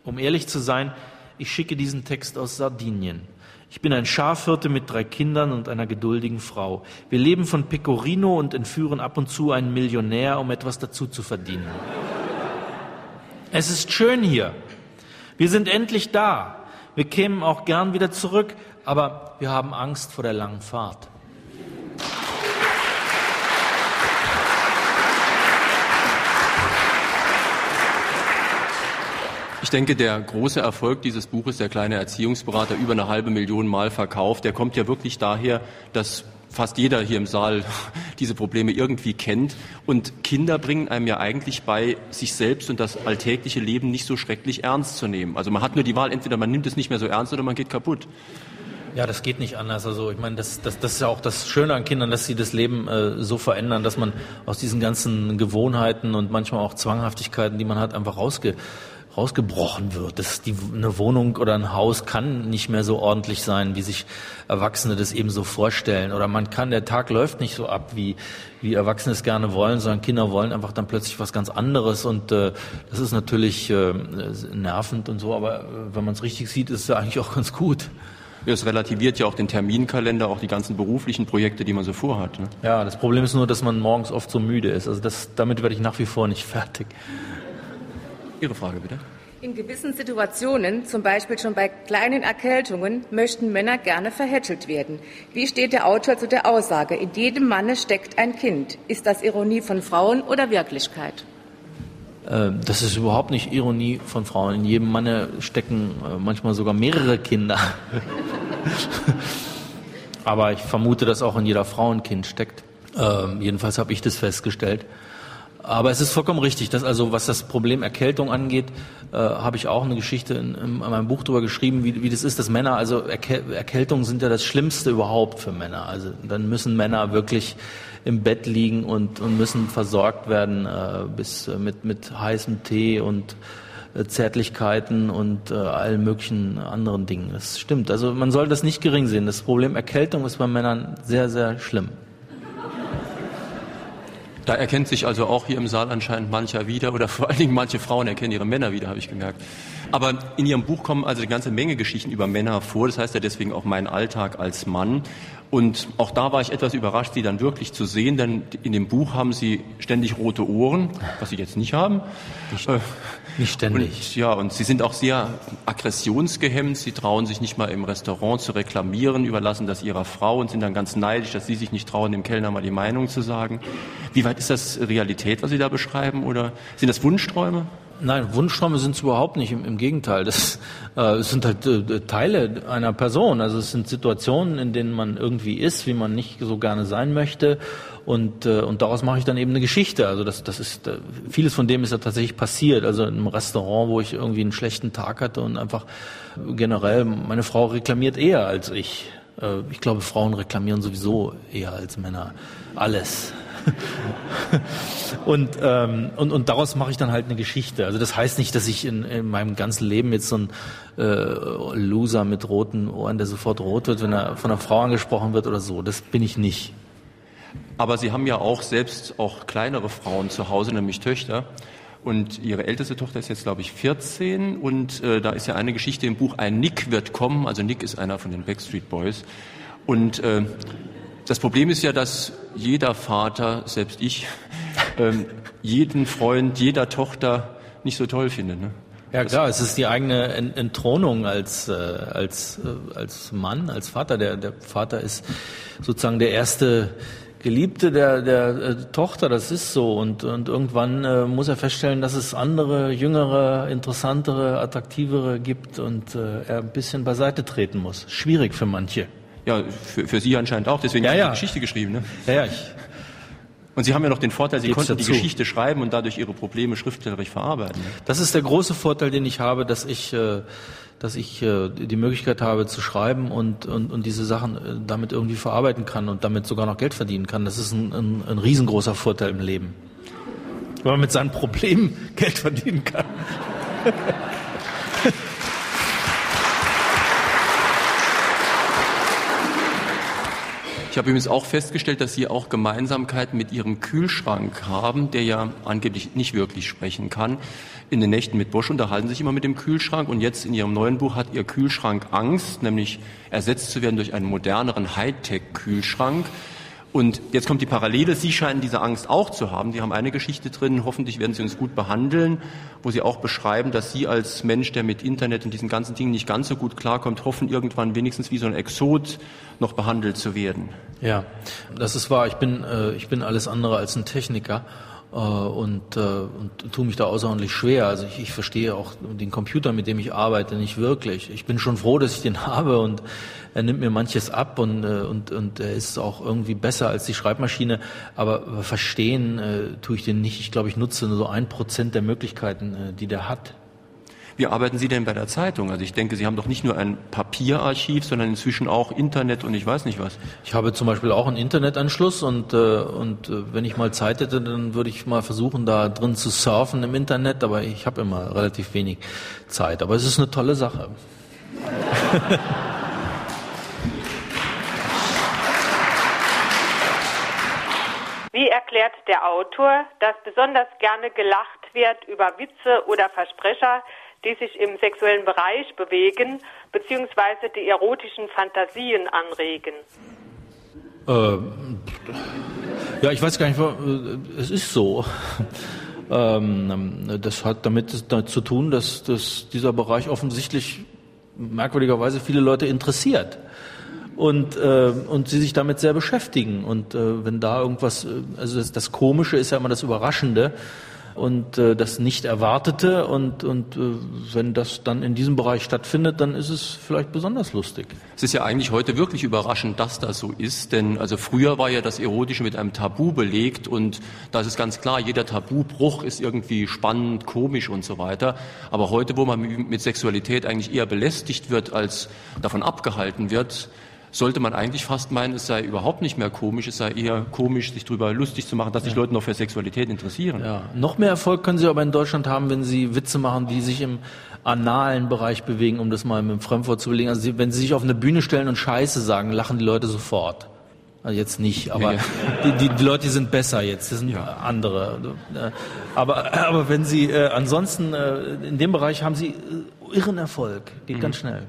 Um ehrlich zu sein, ich schicke diesen Text aus Sardinien. Ich bin ein Schafhirte mit drei Kindern und einer geduldigen Frau. Wir leben von Pecorino und entführen ab und zu einen Millionär, um etwas dazu zu verdienen. Es ist schön hier. Wir sind endlich da. Wir kämen auch gern wieder zurück, aber wir haben Angst vor der langen Fahrt.
Ich denke, der große Erfolg dieses Buches, der kleine Erziehungsberater, über eine halbe Million Mal verkauft, der kommt ja wirklich daher, dass fast jeder hier im Saal diese Probleme irgendwie kennt. Und Kinder bringen einem ja eigentlich bei, sich selbst und das alltägliche Leben nicht so schrecklich ernst zu nehmen. Also man hat nur die Wahl, entweder man nimmt es nicht mehr so ernst oder man geht kaputt.
Ja, das geht nicht anders. Also ich meine, das, das, das ist ja auch das Schöne an Kindern, dass sie das Leben äh, so verändern, dass man aus diesen ganzen Gewohnheiten und manchmal auch Zwanghaftigkeiten, die man hat, einfach rausge rausgebrochen wird. Das die, eine Wohnung oder ein Haus kann nicht mehr so ordentlich sein, wie sich Erwachsene das eben so vorstellen. Oder man kann, der Tag läuft nicht so ab, wie, wie Erwachsene es gerne wollen, sondern Kinder wollen einfach dann plötzlich was ganz anderes. Und äh, das ist natürlich äh, nervend und so, aber äh, wenn man es richtig sieht, ist es ja eigentlich auch ganz gut.
Es relativiert ja auch den Terminkalender, auch die ganzen beruflichen Projekte, die man so vorhat. Ne?
Ja, das Problem ist nur, dass man morgens oft so müde ist. Also das, damit werde ich nach wie vor nicht fertig.
Ihre Frage bitte.
In gewissen Situationen, zum Beispiel schon bei kleinen Erkältungen, möchten Männer gerne verhätschelt werden. Wie steht der Autor zu der Aussage, in jedem Manne steckt ein Kind? Ist das Ironie von Frauen oder Wirklichkeit?
Äh, das ist überhaupt nicht Ironie von Frauen. In jedem Manne stecken äh, manchmal sogar mehrere Kinder. Aber ich vermute, dass auch in jeder Frau ein Kind steckt. Ähm, jedenfalls habe ich das festgestellt. Aber es ist vollkommen richtig, dass also was das Problem Erkältung angeht, äh, habe ich auch eine Geschichte in, in, meinem Buch darüber geschrieben, wie, wie das ist, dass Männer, also Erkäl Erkältungen sind ja das Schlimmste überhaupt für Männer. Also dann müssen Männer wirklich im Bett liegen und, und müssen versorgt werden äh, bis äh, mit, mit heißem Tee und äh, Zärtlichkeiten und äh, allen möglichen anderen Dingen. Das stimmt. Also man soll das nicht gering sehen. Das Problem Erkältung ist bei Männern sehr, sehr schlimm.
Da erkennt sich also auch hier im Saal anscheinend mancher wieder oder vor allen Dingen manche Frauen erkennen ihre Männer wieder, habe ich gemerkt. Aber in Ihrem Buch kommen also eine ganze Menge Geschichten über Männer vor. Das heißt ja deswegen auch mein Alltag als Mann. Und auch da war ich etwas überrascht, sie dann wirklich zu sehen, denn in dem Buch haben sie ständig rote Ohren, was sie jetzt nicht haben.
Nicht, ständig.
Und, ja, und sie sind auch sehr aggressionsgehemmt. Sie trauen sich nicht mal im Restaurant zu reklamieren, überlassen das ihrer Frau und sind dann ganz neidisch, dass sie sich nicht trauen, dem Kellner mal die Meinung zu sagen. Wie weit ist das Realität, was Sie da beschreiben, oder sind das Wunschträume?
Nein, Wunschträume sind es überhaupt nicht. Im, im Gegenteil, das äh, sind halt äh, Teile einer Person. Also es sind Situationen, in denen man irgendwie ist, wie man nicht so gerne sein möchte. Und, äh, und daraus mache ich dann eben eine Geschichte. Also das, das ist äh, vieles von dem ist ja tatsächlich passiert. Also in einem Restaurant, wo ich irgendwie einen schlechten Tag hatte und einfach generell meine Frau reklamiert eher als ich. Äh, ich glaube, Frauen reklamieren sowieso eher als Männer alles. und, ähm, und, und daraus mache ich dann halt eine Geschichte. Also das heißt nicht, dass ich in, in meinem ganzen Leben jetzt so ein äh, Loser mit roten Ohren, der sofort rot wird, wenn er von einer Frau angesprochen wird oder so. Das bin ich nicht.
Aber Sie haben ja auch selbst auch kleinere Frauen zu Hause, nämlich Töchter. Und Ihre älteste Tochter ist jetzt, glaube ich, 14. Und äh, da ist ja eine Geschichte im Buch, ein Nick wird kommen. Also Nick ist einer von den Backstreet Boys. Und äh, das Problem ist ja, dass jeder Vater, selbst ich, ähm, jeden Freund, jeder Tochter nicht so toll findet. Ne?
Ja klar, es ist die eigene Entthronung als, äh, als, äh, als Mann, als Vater. Der, der Vater ist sozusagen der erste Geliebte der, der äh, Tochter, das ist so. Und, und irgendwann äh, muss er feststellen, dass es andere, jüngere, interessantere, attraktivere gibt und äh, er ein bisschen beiseite treten muss. Schwierig für manche.
Ja, für, für Sie anscheinend auch. Deswegen ja, ja. Geschichte geschrieben. Ne?
Ja, ja. Ich,
und Sie haben ja noch den Vorteil, Sie konnten dazu. die Geschichte schreiben und dadurch Ihre Probleme schriftstellerisch verarbeiten.
Das ist der große Vorteil, den ich habe, dass ich, äh, dass ich äh, die Möglichkeit habe zu schreiben und, und, und diese Sachen äh, damit irgendwie verarbeiten kann und damit sogar noch Geld verdienen kann. Das ist ein, ein, ein riesengroßer Vorteil im Leben. Wenn man mit seinen Problemen Geld verdienen kann.
Ich habe übrigens auch festgestellt, dass Sie auch Gemeinsamkeiten mit Ihrem Kühlschrank haben, der ja angeblich nicht wirklich sprechen kann. In den Nächten mit Bosch unterhalten Sie sich immer mit dem Kühlschrank und jetzt in Ihrem neuen Buch hat Ihr Kühlschrank Angst, nämlich ersetzt zu werden durch einen moderneren Hightech-Kühlschrank. Und jetzt kommt die Parallele. Sie scheinen diese Angst auch zu haben. Sie haben eine Geschichte drin. Hoffentlich werden Sie uns gut behandeln, wo Sie auch beschreiben, dass Sie als Mensch, der mit Internet und diesen ganzen Dingen nicht ganz so gut klarkommt, hoffen, irgendwann wenigstens wie so ein Exot noch behandelt zu werden.
Ja, das ist wahr. Ich bin, äh, ich bin alles andere als ein Techniker äh, und, äh, und tue mich da außerordentlich schwer. Also ich, ich verstehe auch den Computer, mit dem ich arbeite, nicht wirklich. Ich bin schon froh, dass ich den habe und er nimmt mir manches ab und, äh, und, und er ist auch irgendwie besser als die Schreibmaschine, aber verstehen äh, tue ich den nicht. Ich glaube, ich nutze nur so ein Prozent der Möglichkeiten, äh, die der hat.
Wie arbeiten Sie denn bei der Zeitung? Also ich denke, Sie haben doch nicht nur ein Papierarchiv, sondern inzwischen auch Internet und ich weiß nicht was.
Ich habe zum Beispiel auch einen Internetanschluss und, äh, und äh, wenn ich mal Zeit hätte, dann würde ich mal versuchen, da drin zu surfen im Internet, aber ich habe immer relativ wenig Zeit. Aber es ist eine tolle Sache.
Wie erklärt der Autor, dass besonders gerne gelacht wird über Witze oder Versprecher, die sich im sexuellen Bereich bewegen, beziehungsweise die erotischen Fantasien anregen?
Ähm, ja, ich weiß gar nicht, äh, es ist so. Ähm, das hat damit zu tun, dass, dass dieser Bereich offensichtlich merkwürdigerweise viele Leute interessiert und äh, und sie sich damit sehr beschäftigen und äh, wenn da irgendwas äh, also das, das Komische ist ja immer das Überraschende und äh, das Nicht-Erwartete. Und, und äh, wenn das dann in diesem Bereich stattfindet, dann ist es vielleicht besonders lustig.
Es ist ja eigentlich heute wirklich überraschend, dass das so ist, denn also früher war ja das Erotische mit einem Tabu belegt und da ist es ganz klar, jeder Tabubruch ist irgendwie spannend, komisch und so weiter. Aber heute, wo man mit Sexualität eigentlich eher belästigt wird, als davon abgehalten wird, sollte man eigentlich fast meinen, es sei überhaupt nicht mehr komisch, es sei eher komisch, sich darüber lustig zu machen, dass sich Leute noch für Sexualität interessieren.
Ja. Noch mehr Erfolg können Sie aber in Deutschland haben, wenn Sie Witze machen, die sich im analen Bereich bewegen, um das mal mit dem Fremdwort zu belegen. Also wenn Sie sich auf eine Bühne stellen und Scheiße sagen, lachen die Leute sofort. Also jetzt nicht, aber ja. die, die, die, Leute sind besser jetzt, das sind ja. andere. Aber, aber wenn Sie äh, ansonsten äh, in dem Bereich haben Sie äh, irren Erfolg, geht mhm. ganz schnell.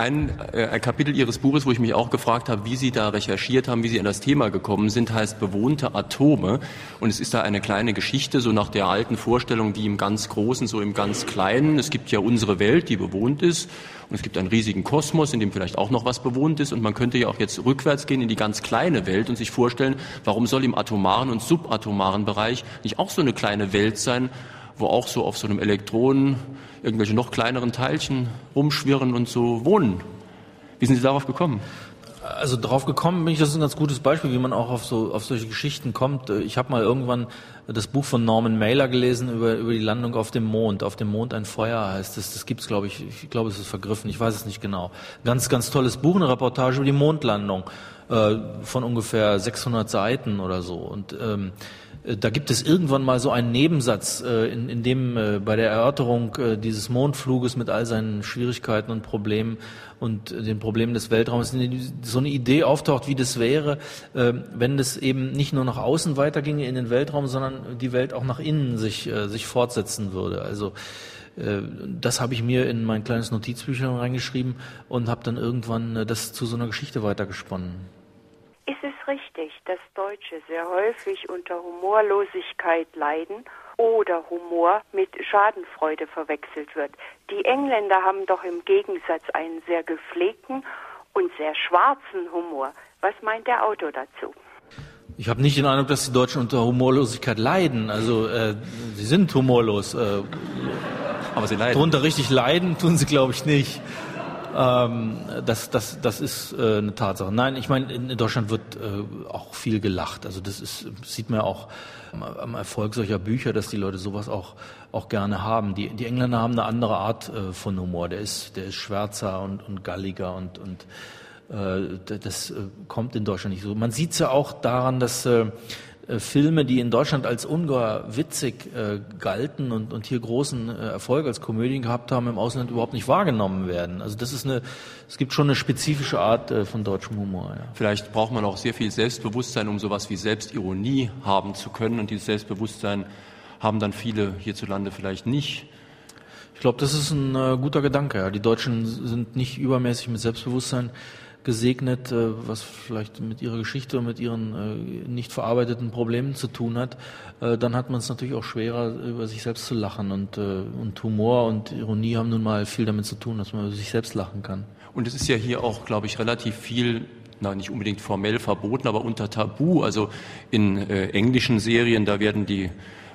Ein, äh, ein Kapitel Ihres Buches, wo ich mich auch gefragt habe, wie Sie da recherchiert haben, wie Sie an das Thema gekommen sind, heißt bewohnte Atome. Und es ist da eine kleine Geschichte, so nach der alten Vorstellung, wie im ganz Großen, so im ganz Kleinen. Es gibt ja unsere Welt, die bewohnt ist. Und es gibt einen riesigen Kosmos, in dem vielleicht auch noch was bewohnt ist. Und man könnte ja auch jetzt rückwärts gehen in die ganz kleine Welt und sich vorstellen, warum soll im atomaren und subatomaren Bereich nicht auch so eine kleine Welt sein, wo auch so auf so einem Elektron irgendwelche noch kleineren Teilchen rumschwirren und so wohnen. Wie sind Sie darauf gekommen?
Also drauf gekommen bin ich, das ist ein ganz gutes Beispiel, wie man auch auf so auf solche Geschichten kommt. Ich habe mal irgendwann das Buch von Norman Mailer gelesen über über die Landung auf dem Mond. Auf dem Mond ein Feuer heißt es. Das gibt's, glaube ich. Ich glaube, es ist vergriffen. Ich weiß es nicht genau. Ganz ganz tolles Buch, eine Reportage über die Mondlandung äh, von ungefähr 600 Seiten oder so. Und ähm, äh, da gibt es irgendwann mal so einen Nebensatz, äh, in, in dem äh, bei der Erörterung dieses Mondfluges mit all seinen Schwierigkeiten und Problemen und den Problemen des Weltraums so eine Idee auftaucht, wie das wäre, wenn das eben nicht nur nach außen weiterginge in den Weltraum, sondern die Welt auch nach innen sich, sich fortsetzen würde. Also das habe ich mir in mein kleines Notizbüchlein reingeschrieben und habe dann irgendwann das zu so einer Geschichte weitergesponnen
richtig, dass Deutsche sehr häufig unter Humorlosigkeit leiden oder Humor mit Schadenfreude verwechselt wird. Die Engländer haben doch im Gegensatz einen sehr gepflegten und sehr schwarzen Humor. Was meint der Autor dazu?
Ich habe nicht den Eindruck, dass die Deutschen unter Humorlosigkeit leiden. Also äh, sie sind humorlos. Äh, aber sie leiden. Darunter richtig leiden tun sie, glaube ich, nicht. Ähm, das, das, das ist äh, eine Tatsache. Nein, ich meine, in Deutschland wird äh, auch viel gelacht. Also das ist, sieht man auch am Erfolg solcher Bücher, dass die Leute sowas auch, auch gerne haben. Die, die Engländer haben eine andere Art äh, von Humor. Der ist, der ist schwärzer und, und galliger und, und äh, das äh, kommt in Deutschland nicht so. Man sieht es ja auch daran, dass äh, Filme, die in Deutschland als ungeheuer witzig äh, galten und, und hier großen äh, Erfolg als Komödien gehabt haben, im Ausland überhaupt nicht wahrgenommen werden. Also das ist eine, es gibt schon eine spezifische Art äh, von deutschem Humor. Ja.
Vielleicht braucht man auch sehr viel Selbstbewusstsein, um sowas wie Selbstironie haben zu können. Und dieses Selbstbewusstsein haben dann viele hierzulande vielleicht nicht.
Ich glaube, das ist ein äh, guter Gedanke. Ja. Die Deutschen sind nicht übermäßig mit Selbstbewusstsein gesegnet, äh, was vielleicht mit ihrer Geschichte und mit ihren äh, nicht verarbeiteten Problemen zu tun hat, äh, dann hat man es natürlich auch schwerer, über sich selbst zu lachen. Und, und Humor und Ironie haben nun mal viel damit zu tun, dass man über sich selbst lachen kann.
Und es ist ja hier auch, glaube ich, relativ viel na, nicht unbedingt formell verboten, aber unter Tabu. Also in äh, englischen Serien, da werden die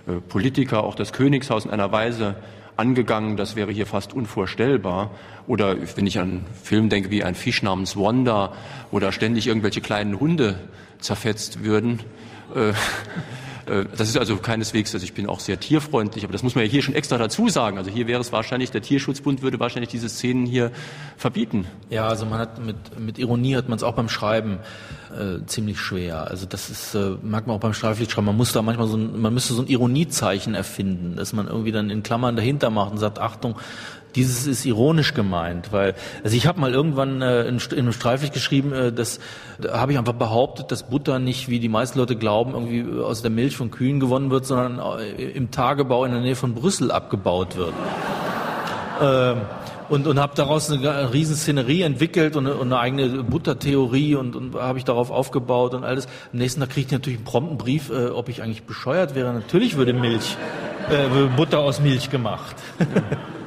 äh, Politiker, auch das Königshaus in einer Weise angegangen, das wäre hier fast unvorstellbar. Oder wenn ich an Film denke wie ein Fisch namens Wanda, wo da ständig irgendwelche kleinen Hunde zerfetzt würden. Äh, das ist also keineswegs, also ich bin auch sehr tierfreundlich, aber das muss man ja hier schon extra dazu sagen. Also hier wäre es wahrscheinlich, der Tierschutzbund würde wahrscheinlich diese Szenen hier verbieten.
Ja, also man hat mit, mit Ironie hat man es auch beim Schreiben äh, ziemlich schwer. Also das ist, äh, merkt man auch beim Streiflichtschreiben. Man muss da manchmal so ein, man müsste so ein Ironiezeichen erfinden, dass man irgendwie dann in Klammern dahinter macht und sagt, Achtung, dieses ist ironisch gemeint, weil also ich habe mal irgendwann äh, in, in einem Streiflicht geschrieben, äh, dass da habe ich einfach behauptet, dass Butter nicht, wie die meisten Leute glauben, irgendwie aus der Milch von Kühen gewonnen wird, sondern äh, im Tagebau in der Nähe von Brüssel abgebaut wird. ähm, und, und habe daraus eine, eine riesen Szenerie entwickelt und und eine eigene Buttertheorie und, und habe ich darauf aufgebaut und alles. Am nächsten Tag kriege ich natürlich einen prompten Brief, äh, ob ich eigentlich bescheuert wäre. Natürlich würde Milch, äh, Butter aus Milch gemacht.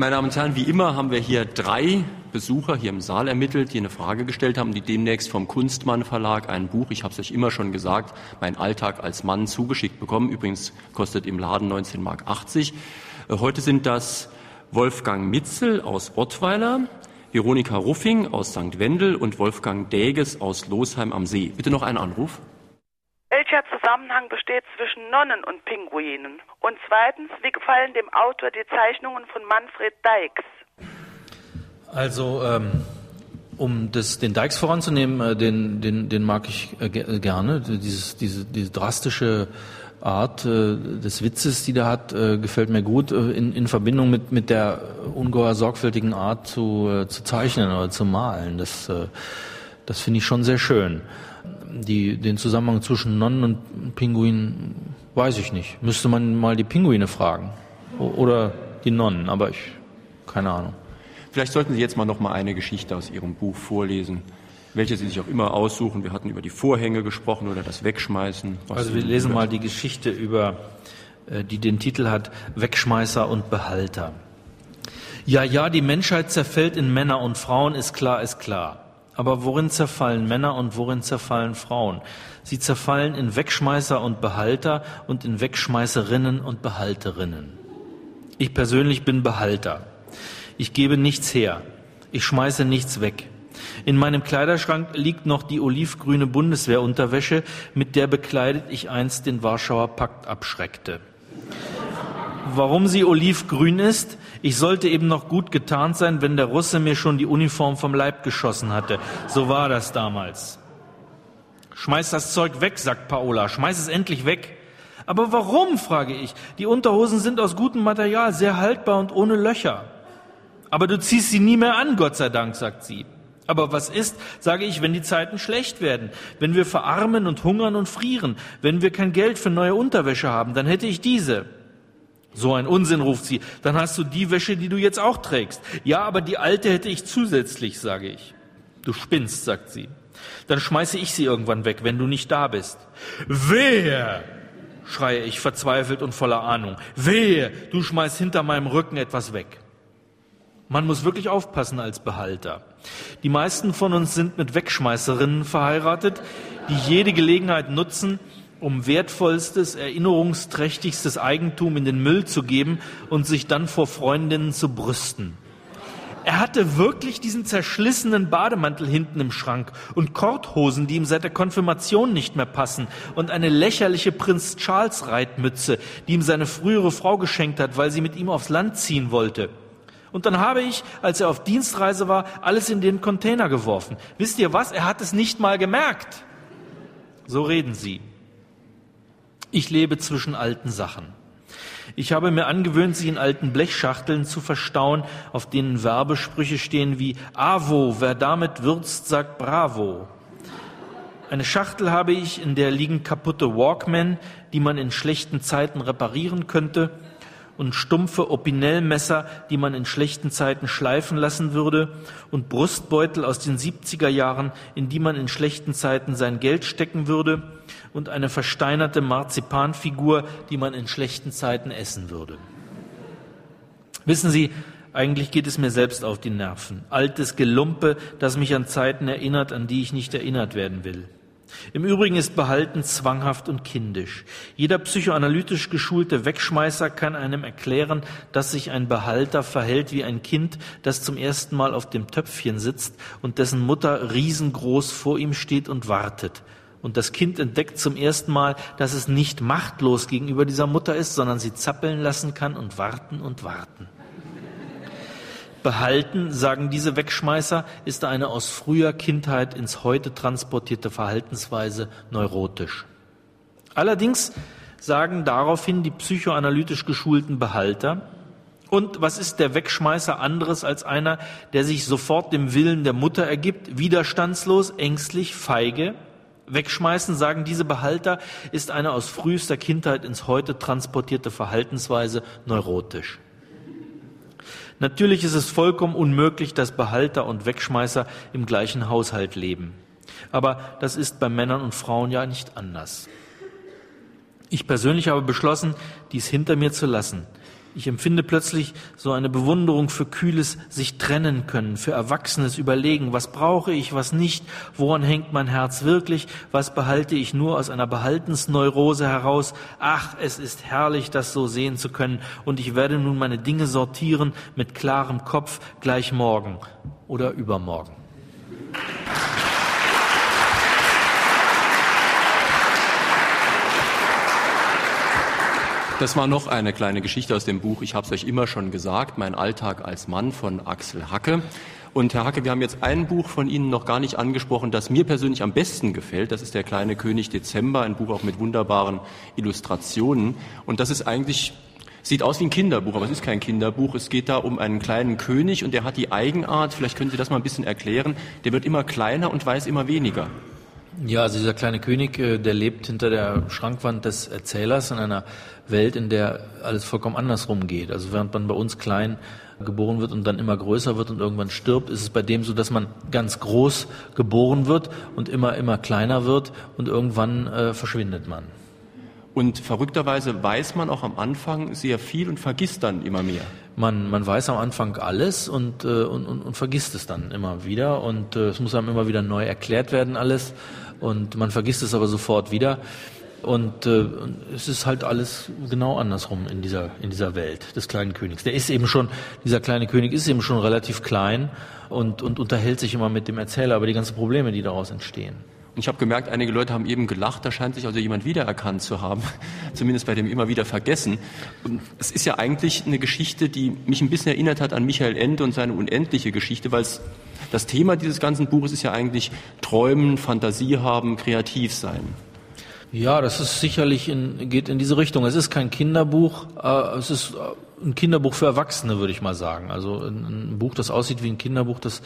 Meine Damen und Herren, wie immer haben wir hier drei Besucher hier im Saal ermittelt, die eine Frage gestellt haben, die demnächst vom Kunstmann Verlag ein Buch, ich habe es euch immer schon gesagt, mein Alltag als Mann zugeschickt bekommen. Übrigens kostet im Laden 19 Mark 80. Äh, heute sind das Wolfgang Mitzel aus Ottweiler, Veronika Ruffing aus St. Wendel und Wolfgang Däges aus Losheim am See. Bitte noch einen Anruf.
Welcher Zusammenhang besteht zwischen Nonnen und Pinguinen? Und zweitens, wie gefallen dem Autor die Zeichnungen von Manfred Dykes?
Also, ähm, um das, den Dykes voranzunehmen, äh, den, den, den mag ich äh, äh, gerne. Dieses, diese, diese drastische Art äh, des Witzes, die der hat, äh, gefällt mir gut äh, in, in Verbindung mit, mit der ungeheuer sorgfältigen Art zu, zu zeichnen oder zu malen. Das, das finde ich schon sehr schön die, den Zusammenhang zwischen Nonnen und Pinguinen weiß ich nicht. Müsste man mal die Pinguine fragen. Oder die Nonnen, aber ich, keine Ahnung.
Vielleicht sollten Sie jetzt mal noch mal eine Geschichte aus Ihrem Buch vorlesen, welche Sie sich auch immer aussuchen. Wir hatten über die Vorhänge gesprochen oder das Wegschmeißen.
Also wir lesen mal die Geschichte über, äh, die den Titel hat Wegschmeißer und Behalter. Ja, ja, die Menschheit zerfällt in Männer und Frauen, ist klar, ist klar. Aber worin zerfallen Männer und worin zerfallen Frauen? Sie zerfallen in Wegschmeißer und Behalter und in Wegschmeißerinnen und Behalterinnen. Ich persönlich bin Behalter. Ich gebe nichts her. Ich schmeiße nichts weg. In meinem Kleiderschrank liegt noch die olivgrüne Bundeswehrunterwäsche, mit der bekleidet ich einst den Warschauer Pakt abschreckte. Warum sie olivgrün ist? Ich sollte eben noch gut getarnt sein, wenn der Russe mir schon die Uniform vom Leib geschossen hatte. So war das damals. Schmeiß das Zeug weg, sagt Paola. Schmeiß es endlich weg. Aber warum, frage ich. Die Unterhosen sind aus gutem Material, sehr haltbar und ohne Löcher. Aber du ziehst sie nie mehr an, Gott sei Dank, sagt sie. Aber was ist, sage ich, wenn die Zeiten schlecht werden, wenn wir verarmen und hungern und frieren, wenn wir kein Geld für neue Unterwäsche haben, dann hätte ich diese. So ein Unsinn, ruft sie. Dann hast du die Wäsche, die du jetzt auch trägst. Ja, aber die alte hätte ich zusätzlich, sage ich. Du spinnst, sagt sie. Dann schmeiße ich sie irgendwann weg, wenn du nicht da bist. Wer? schreie ich verzweifelt und voller Ahnung. Wehe, du schmeißt hinter meinem Rücken etwas weg. Man muss wirklich aufpassen als Behalter. Die meisten von uns sind mit Wegschmeißerinnen verheiratet, die jede Gelegenheit nutzen, um wertvollstes, erinnerungsträchtigstes Eigentum in den Müll zu geben und sich dann vor Freundinnen zu brüsten. Er hatte wirklich diesen zerschlissenen Bademantel hinten im Schrank und Korthosen, die ihm seit der Konfirmation nicht mehr passen und eine lächerliche Prinz Charles Reitmütze, die ihm seine frühere Frau geschenkt hat, weil sie mit ihm aufs Land ziehen wollte. Und dann habe ich, als er auf Dienstreise war, alles in den Container geworfen. Wisst ihr was? Er hat es nicht mal gemerkt. So reden sie. Ich lebe zwischen alten Sachen. Ich habe mir angewöhnt, sie in alten Blechschachteln zu verstauen, auf denen Werbesprüche stehen wie Avo, wer damit würzt, sagt Bravo. Eine Schachtel habe ich, in der liegen kaputte Walkmen, die man in schlechten Zeiten reparieren könnte, und stumpfe Opinel-Messer, die man in schlechten Zeiten schleifen lassen würde, und Brustbeutel aus den 70er Jahren, in die man in schlechten Zeiten sein Geld stecken würde, und eine versteinerte Marzipanfigur, die man in schlechten Zeiten essen würde. Wissen Sie, eigentlich geht es mir selbst auf die Nerven. Altes Gelumpe, das mich an Zeiten erinnert, an die ich nicht erinnert werden will. Im Übrigen ist Behalten zwanghaft und kindisch. Jeder psychoanalytisch geschulte Wegschmeißer kann einem erklären, dass sich ein Behalter verhält wie ein Kind, das zum ersten Mal auf dem Töpfchen sitzt und dessen Mutter riesengroß vor ihm steht und wartet. Und das Kind entdeckt zum ersten Mal, dass es nicht machtlos gegenüber dieser Mutter ist, sondern sie zappeln lassen kann und warten und warten. Behalten, sagen diese Wegschmeißer, ist eine aus früher Kindheit ins Heute transportierte Verhaltensweise neurotisch. Allerdings sagen daraufhin die psychoanalytisch geschulten Behalter, und was ist der Wegschmeißer anderes als einer, der sich sofort dem Willen der Mutter ergibt, widerstandslos, ängstlich, feige, Wegschmeißen, sagen diese Behalter, ist eine aus frühester Kindheit ins Heute transportierte Verhaltensweise neurotisch. Natürlich ist es vollkommen unmöglich, dass Behalter und Wegschmeißer im gleichen Haushalt leben. Aber das ist bei Männern und Frauen ja nicht anders. Ich persönlich habe beschlossen, dies hinter mir zu lassen. Ich empfinde plötzlich so eine Bewunderung für kühles sich trennen können, für erwachsenes Überlegen, was brauche ich, was nicht, woran hängt mein Herz wirklich, was behalte ich nur aus einer Behaltensneurose heraus. Ach, es ist herrlich, das so sehen zu können, und ich werde nun meine Dinge sortieren mit klarem Kopf gleich morgen oder übermorgen.
Das war noch eine kleine Geschichte aus dem Buch Ich habe es euch immer schon gesagt, mein Alltag als Mann von Axel Hacke. Und Herr Hacke, wir haben jetzt ein Buch von Ihnen noch gar nicht angesprochen, das mir persönlich am besten gefällt. Das ist Der kleine König Dezember, ein Buch auch mit wunderbaren Illustrationen. Und das ist eigentlich Sieht aus wie ein Kinderbuch, aber es ist kein Kinderbuch. Es geht da um einen kleinen König und der hat die Eigenart, vielleicht können Sie das mal ein bisschen erklären, der wird immer kleiner und weiß immer weniger.
Ja, also dieser kleine König, äh, der lebt hinter der Schrankwand des Erzählers in einer Welt, in der alles vollkommen andersrum geht. Also während man bei uns klein geboren wird und dann immer größer wird und irgendwann stirbt, ist es bei dem so, dass man ganz groß geboren wird und immer, immer kleiner wird und irgendwann äh, verschwindet man.
Und verrückterweise weiß man auch am Anfang sehr viel und vergisst dann immer mehr.
Man, man weiß am Anfang alles und, äh, und, und, und vergisst es dann immer wieder und äh, es muss einem immer wieder neu erklärt werden alles und man vergisst es aber sofort wieder. Und äh, es ist halt alles genau andersrum in dieser, in dieser Welt des kleinen Königs. Der ist eben schon, dieser kleine König ist eben schon relativ klein und, und unterhält sich immer mit dem Erzähler über die ganzen Probleme, die daraus entstehen.
Und ich habe gemerkt, einige Leute haben eben gelacht, da scheint sich also jemand wiedererkannt zu haben, zumindest bei dem immer wieder vergessen. Und es ist ja eigentlich eine Geschichte, die mich ein bisschen erinnert hat an Michael Ende und seine unendliche Geschichte, weil es das Thema dieses ganzen Buches ist ja eigentlich Träumen, Fantasie haben, kreativ sein.
Ja, das ist sicherlich in, geht in diese Richtung. Es ist kein Kinderbuch, äh, es ist äh, ein Kinderbuch für Erwachsene, würde ich mal sagen. Also ein, ein Buch, das aussieht wie ein Kinderbuch, das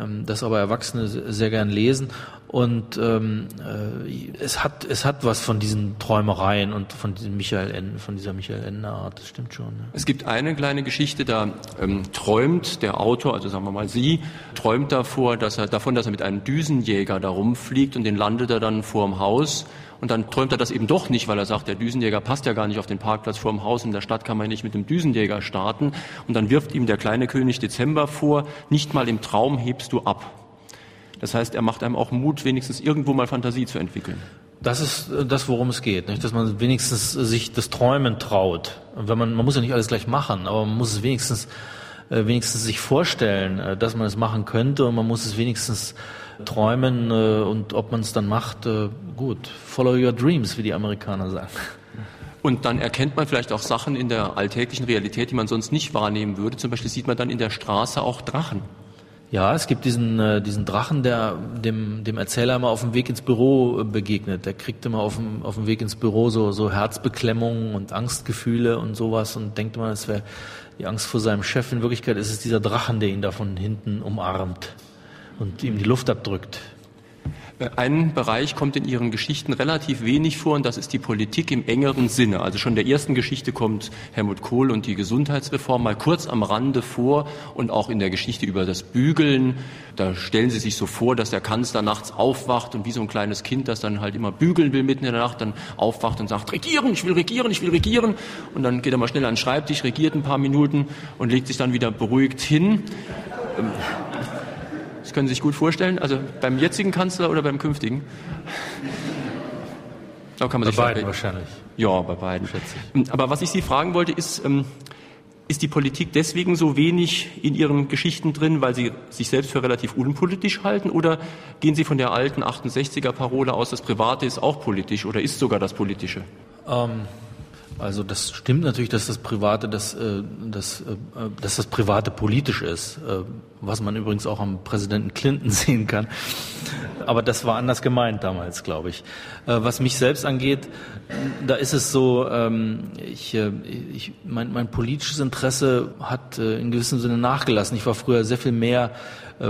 ähm, das aber Erwachsene sehr gern lesen. Und ähm, äh, es hat es hat was von diesen Träumereien und von diesem Michael Ende, von dieser Michael Ende Art. Das stimmt schon. Ja.
Es gibt eine kleine Geschichte, da ähm, träumt der Autor, also sagen wir mal Sie, träumt davor, dass er davon, dass er mit einem Düsenjäger da rumfliegt und den landet er dann vor dem Haus und dann träumt er das eben doch nicht, weil er sagt, der Düsenjäger passt ja gar nicht auf den Parkplatz vor dem Haus. In der Stadt kann man nicht mit dem Düsenjäger starten. Und dann wirft ihm der kleine König Dezember vor, nicht mal im Traum hebst du ab. Das heißt, er macht einem auch Mut, wenigstens irgendwo mal Fantasie zu entwickeln.
Das ist äh, das, worum es geht, nicht? dass man wenigstens sich das Träumen traut. wenn man, man muss ja nicht alles gleich machen, aber man muss es wenigstens, äh, wenigstens sich vorstellen, äh, dass man es machen könnte und man muss es wenigstens träumen äh, und ob man es dann macht, äh, gut. Follow your dreams, wie die Amerikaner sagen.
Und dann erkennt man vielleicht auch Sachen in der alltäglichen Realität, die man sonst nicht wahrnehmen würde. Zum Beispiel sieht man dann in der Straße auch Drachen.
Ja, es gibt diesen, äh, diesen Drachen, der dem, dem Erzähler immer auf dem Weg ins Büro äh, begegnet. Der kriegt immer auf dem, auf dem Weg ins Büro so, so Herzbeklemmungen und Angstgefühle und sowas und denkt immer, es wäre die Angst vor seinem Chef. In Wirklichkeit ist es dieser Drachen, der ihn da von hinten umarmt und ihm die Luft abdrückt.
Ein Bereich kommt in Ihren Geschichten relativ wenig vor und das ist die Politik im engeren Sinne. Also schon in der ersten Geschichte kommt Helmut Kohl und die Gesundheitsreform mal kurz am Rande vor und auch in der Geschichte über das Bügeln. Da stellen Sie sich so vor, dass der Kanzler nachts aufwacht und wie so ein kleines Kind, das dann halt immer bügeln will mitten in der Nacht, dann aufwacht und sagt, regieren, ich will regieren, ich will regieren. Und dann geht er mal schnell an den Schreibtisch, regiert ein paar Minuten und legt sich dann wieder beruhigt hin. Ähm, das können Sie sich gut vorstellen. Also beim jetzigen Kanzler oder beim künftigen?
Da kann man bei sich beiden wahrscheinlich.
Ja, bei beiden. Schätze ich. Aber was ich Sie fragen wollte, ist, ähm, ist die Politik deswegen so wenig in Ihren Geschichten drin, weil Sie sich selbst für relativ unpolitisch halten? Oder gehen Sie von der alten 68er-Parole aus, das Private ist auch politisch oder ist sogar das Politische?
Ähm, also das stimmt natürlich, dass das Private, dass, äh, dass, äh, dass das Private politisch ist, äh, was man übrigens auch am Präsidenten Clinton sehen kann. Aber das war anders gemeint damals, glaube ich. Was mich selbst angeht, da ist es so, ähm, ich, ich, mein, mein politisches Interesse hat in gewissem Sinne nachgelassen. Ich war früher sehr viel mehr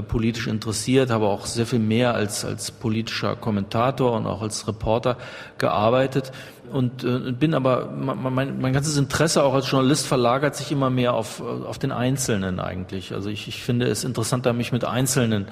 politisch interessiert, habe auch sehr viel mehr als, als politischer Kommentator und auch als Reporter gearbeitet und äh, bin aber mein, mein ganzes Interesse auch als Journalist verlagert sich immer mehr auf, auf den Einzelnen eigentlich. Also ich, ich finde es interessanter, mich mit einzelnen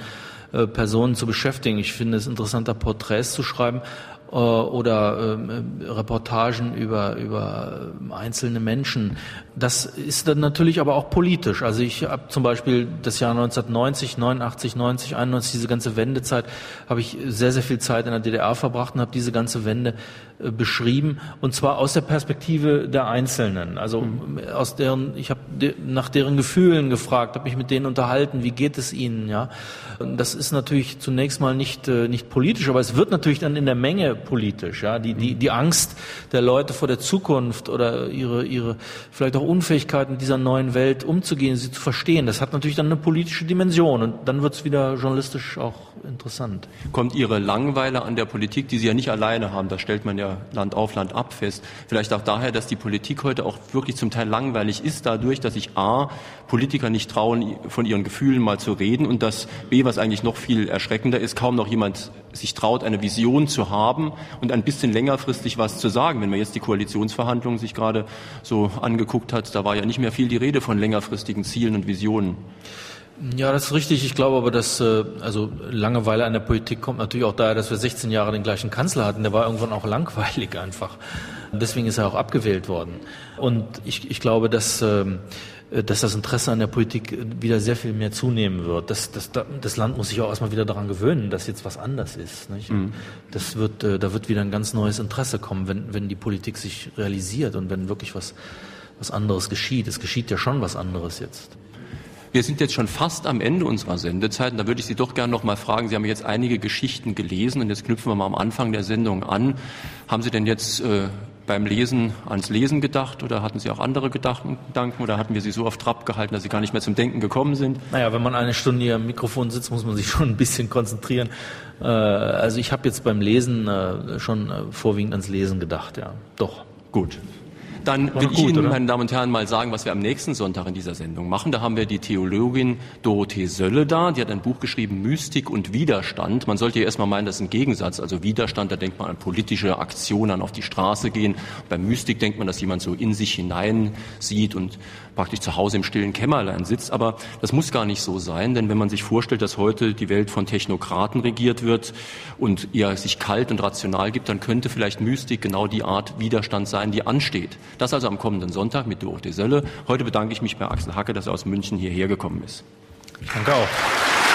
äh, Personen zu beschäftigen. Ich finde es interessanter, Porträts zu schreiben äh, oder ähm, Reportagen über, über einzelne Menschen. Das ist dann natürlich aber auch politisch. Also ich habe zum Beispiel das Jahr 1990, 89, 90, 91, diese ganze Wendezeit, habe ich sehr, sehr viel Zeit in der DDR verbracht und habe diese ganze Wende äh, beschrieben und zwar aus der Perspektive der Einzelnen. Also mhm. aus deren, ich habe de, nach deren Gefühlen gefragt, habe mich mit denen unterhalten, wie geht es ihnen, ja. Das ist natürlich zunächst mal nicht, äh, nicht politisch, aber es wird natürlich dann in der Menge politisch. Ja? Die, die, die Angst der Leute vor der Zukunft oder ihre, ihre vielleicht auch Unfähigkeit mit dieser neuen Welt umzugehen, sie zu verstehen, das hat natürlich dann eine politische Dimension und dann wird es wieder journalistisch auch interessant.
Kommt Ihre Langweile an der Politik, die Sie ja nicht alleine haben, das stellt man ja Land auf, Land ab fest, vielleicht auch daher, dass die Politik heute auch wirklich zum Teil langweilig ist, dadurch, dass sich A, Politiker nicht trauen, von ihren Gefühlen mal zu reden und dass B, was eigentlich noch viel erschreckender ist, kaum noch jemand sich traut, eine Vision zu haben und ein bisschen längerfristig was zu sagen. Wenn man jetzt die Koalitionsverhandlungen sich gerade so angeguckt hat, da war ja nicht mehr viel die Rede von längerfristigen Zielen und Visionen.
Ja, das ist richtig. Ich glaube aber, dass äh, also Langeweile an der Politik kommt natürlich auch daher, dass wir 16 Jahre den gleichen Kanzler hatten. Der war irgendwann auch langweilig einfach. Deswegen ist er auch abgewählt worden. Und ich, ich glaube, dass ähm, äh, dass das Interesse an der Politik äh, wieder sehr viel mehr zunehmen wird. Das, das, das Land muss sich auch erstmal wieder daran gewöhnen, dass jetzt was anders ist. Mhm. Das wird, äh, da wird wieder ein ganz neues Interesse kommen, wenn, wenn die Politik sich realisiert und wenn wirklich was, was anderes geschieht. Es geschieht ja schon was anderes jetzt.
Wir sind jetzt schon fast am Ende unserer Sendezeit und da würde ich Sie doch gerne noch mal fragen. Sie haben jetzt einige Geschichten gelesen und jetzt knüpfen wir mal am Anfang der Sendung an. Haben Sie denn jetzt äh, beim Lesen ans Lesen gedacht oder hatten Sie auch andere Gedanken oder hatten wir Sie so auf Trab gehalten, dass Sie gar nicht mehr zum Denken gekommen sind?
Naja, wenn man eine Stunde hier am Mikrofon sitzt, muss man sich schon ein bisschen konzentrieren. Äh, also ich habe jetzt beim Lesen äh, schon äh, vorwiegend ans Lesen gedacht, ja. Doch.
Gut. Dann will ich Ihnen, oder? meine Damen und Herren, mal sagen, was wir am nächsten Sonntag in dieser Sendung machen. Da haben wir die Theologin Dorothee Sölle da. Die hat ein Buch geschrieben, Mystik und Widerstand. Man sollte ja erstmal meinen, das ist ein Gegensatz. Also Widerstand, da denkt man an politische Aktionen, auf die Straße gehen. Bei Mystik denkt man, dass jemand so in sich hinein sieht und praktisch zu Hause im stillen Kämmerlein sitzt. Aber das muss gar nicht so sein, denn wenn man sich vorstellt, dass heute die Welt von Technokraten regiert wird und ihr sich kalt und rational gibt, dann könnte vielleicht Mystik genau die Art Widerstand sein, die ansteht. Das also am kommenden Sonntag mit Dorothee Sölle. Heute bedanke ich mich bei Axel Hacke, dass er aus München hierher gekommen ist.
Danke auch.